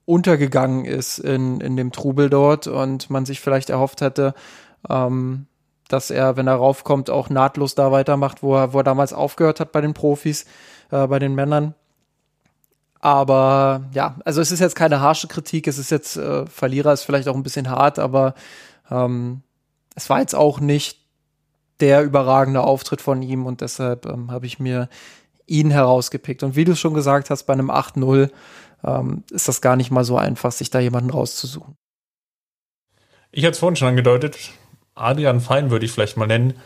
untergegangen ist in, in dem Trubel dort und man sich vielleicht erhofft hätte, ähm, dass er, wenn er raufkommt, auch nahtlos da weitermacht, wo er, wo er damals aufgehört hat bei den Profis, äh, bei den Männern. Aber ja, also es ist jetzt keine harsche Kritik, es ist jetzt, äh, Verlierer ist vielleicht auch ein bisschen hart, aber ähm, es war jetzt auch nicht der überragende Auftritt von ihm und deshalb ähm, habe ich mir ihn herausgepickt. Und wie du schon gesagt hast, bei einem 8-0 ähm, ist das gar nicht mal so einfach, sich da jemanden rauszusuchen.
Ich hatte es vorhin schon angedeutet, Adrian Fein würde ich vielleicht mal nennen,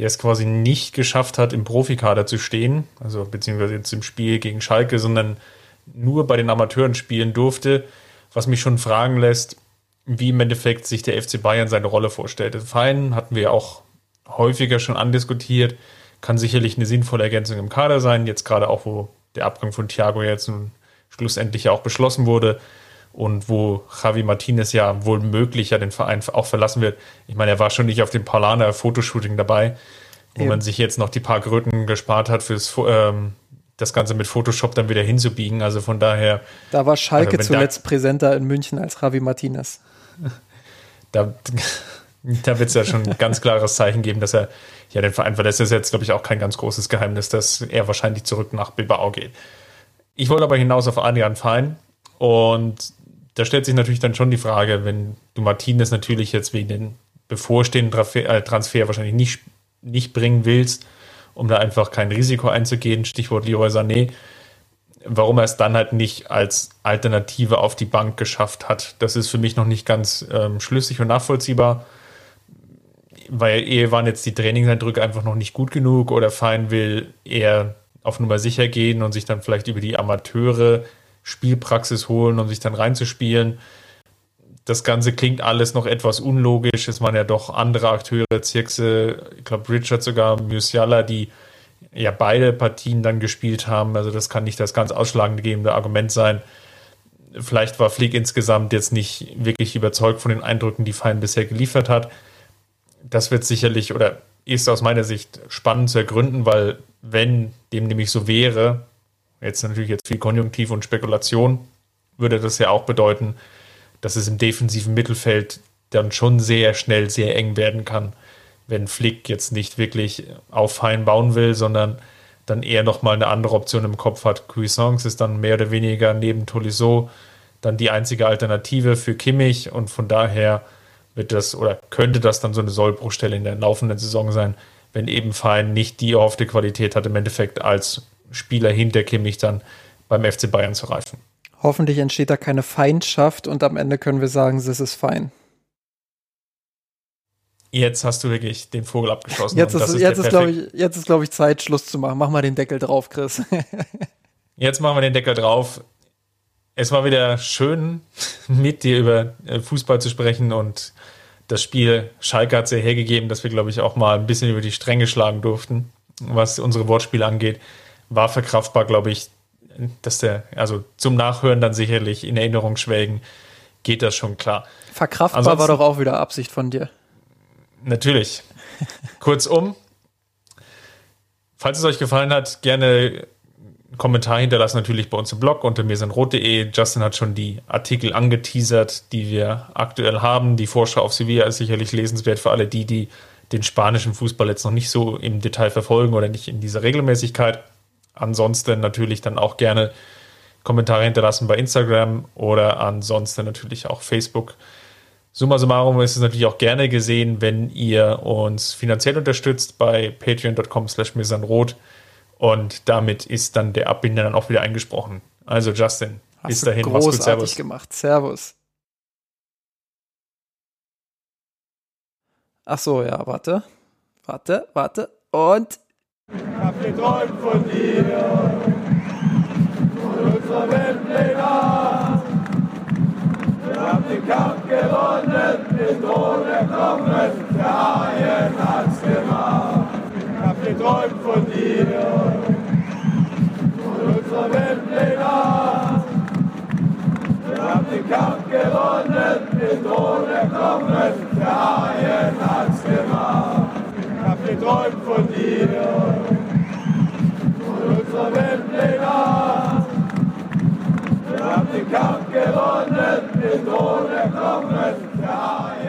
der es quasi nicht geschafft hat, im Profikader zu stehen, also beziehungsweise jetzt im Spiel gegen Schalke, sondern nur bei den Amateuren spielen durfte, was mich schon fragen lässt, wie im Endeffekt sich der FC Bayern seine Rolle vorstellt. Fein hatten wir auch häufiger schon andiskutiert, kann sicherlich eine sinnvolle Ergänzung im Kader sein, jetzt gerade auch, wo der Abgang von Thiago jetzt nun schlussendlich ja auch beschlossen wurde und wo Javi Martinez ja wohl möglich ja den Verein auch verlassen wird. Ich meine, er war schon nicht auf dem Parlaner Fotoshooting dabei, wo Eben. man sich jetzt noch die paar Kröten gespart hat fürs ähm, das Ganze mit Photoshop dann wieder hinzubiegen. Also von daher.
Da war Schalke also zuletzt da, präsenter in München als Javi Martinez.
Da, da wird es ja schon ein ganz klares Zeichen geben, dass er ja den Verein verlässt. Das ist jetzt, glaube ich, auch kein ganz großes Geheimnis, dass er wahrscheinlich zurück nach Bilbao geht. Ich wollte aber hinaus auf Adrian Fein und da stellt sich natürlich dann schon die Frage, wenn du Martinez natürlich jetzt wegen den bevorstehenden äh, Transfer, wahrscheinlich nicht, nicht bringen willst, um da einfach kein Risiko einzugehen, Stichwort Leroy Sané, warum er es dann halt nicht als Alternative auf die Bank geschafft hat. Das ist für mich noch nicht ganz ähm, schlüssig und nachvollziehbar, weil eher waren jetzt die Trainingseindrücke einfach noch nicht gut genug oder Fein will eher auf Nummer sicher gehen und sich dann vielleicht über die Amateure Spielpraxis holen, um sich dann reinzuspielen. Das Ganze klingt alles noch etwas unlogisch. Es waren ja doch andere Akteure, Zirkse, ich glaube Richard sogar, Musiala, die ja beide Partien dann gespielt haben. Also das kann nicht das ganz ausschlaggebende Argument sein. Vielleicht war Flick insgesamt jetzt nicht wirklich überzeugt von den Eindrücken, die Fein bisher geliefert hat. Das wird sicherlich oder ist aus meiner Sicht spannend zu ergründen, weil wenn dem nämlich so wäre, jetzt natürlich jetzt viel Konjunktiv und Spekulation, würde das ja auch bedeuten, dass es im defensiven Mittelfeld dann schon sehr schnell sehr eng werden kann, wenn Flick jetzt nicht wirklich auf Fein bauen will, sondern dann eher nochmal eine andere Option im Kopf hat. Cuisance ist dann mehr oder weniger neben Tolisso dann die einzige Alternative für Kimmich und von daher wird das oder könnte das dann so eine Sollbruchstelle in der laufenden Saison sein, wenn eben Fein nicht die erhoffte Qualität hat im Endeffekt als Spieler hinter Kimmich dann beim FC Bayern zu reifen.
Hoffentlich entsteht da keine Feindschaft und am Ende können wir sagen, es ist fein.
Jetzt hast du wirklich den Vogel abgeschlossen.
Jetzt ist, ist, jetzt ist glaube ich, jetzt ist, glaube ich, Zeit, Schluss zu machen. Mach mal den Deckel drauf, Chris.
jetzt machen wir den Deckel drauf. Es war wieder schön, mit dir über äh, Fußball zu sprechen und das Spiel Schalke hat es ja hergegeben, dass wir, glaube ich, auch mal ein bisschen über die Stränge schlagen durften, was unsere Wortspiele angeht war verkraftbar, glaube ich, dass der, also zum Nachhören dann sicherlich in Erinnerung schwelgen, geht das schon klar.
Verkraftbar Ansonsten, war doch auch wieder Absicht von dir.
Natürlich. Kurzum, falls es euch gefallen hat, gerne einen Kommentar hinterlassen, natürlich bei uns im Blog unter mirsenrot.de. Justin hat schon die Artikel angeteasert, die wir aktuell haben. Die Vorschau auf Sevilla ist sicherlich lesenswert für alle die, die den spanischen Fußball jetzt noch nicht so im Detail verfolgen oder nicht in dieser Regelmäßigkeit. Ansonsten natürlich dann auch gerne Kommentare hinterlassen bei Instagram oder ansonsten natürlich auch Facebook. Summa summarum ist es natürlich auch gerne gesehen, wenn ihr uns finanziell unterstützt bei patreon.com slash misanrot und damit ist dann der Abbinder dann auch wieder eingesprochen. Also Justin,
Hast bis dahin, mach's gut, Servus. gemacht, Servus. Ach so, ja, warte, warte, warte und
ich hab geträumt von dir, von unserer Weltpläne. Wir haben den
Kampf gewonnen, den Thron erkommen, der Haien hat's gemacht. Ich hab geträumt von dir, von unserer Weltpläne. Wir haben den Kampf gewonnen, den Thron erkommen, der Haien hat's gemacht. Ich hab geträumt von dir, unser Weltleger. Wir haben den Kampf gewonnen, den Tod erklommen, der Heilige.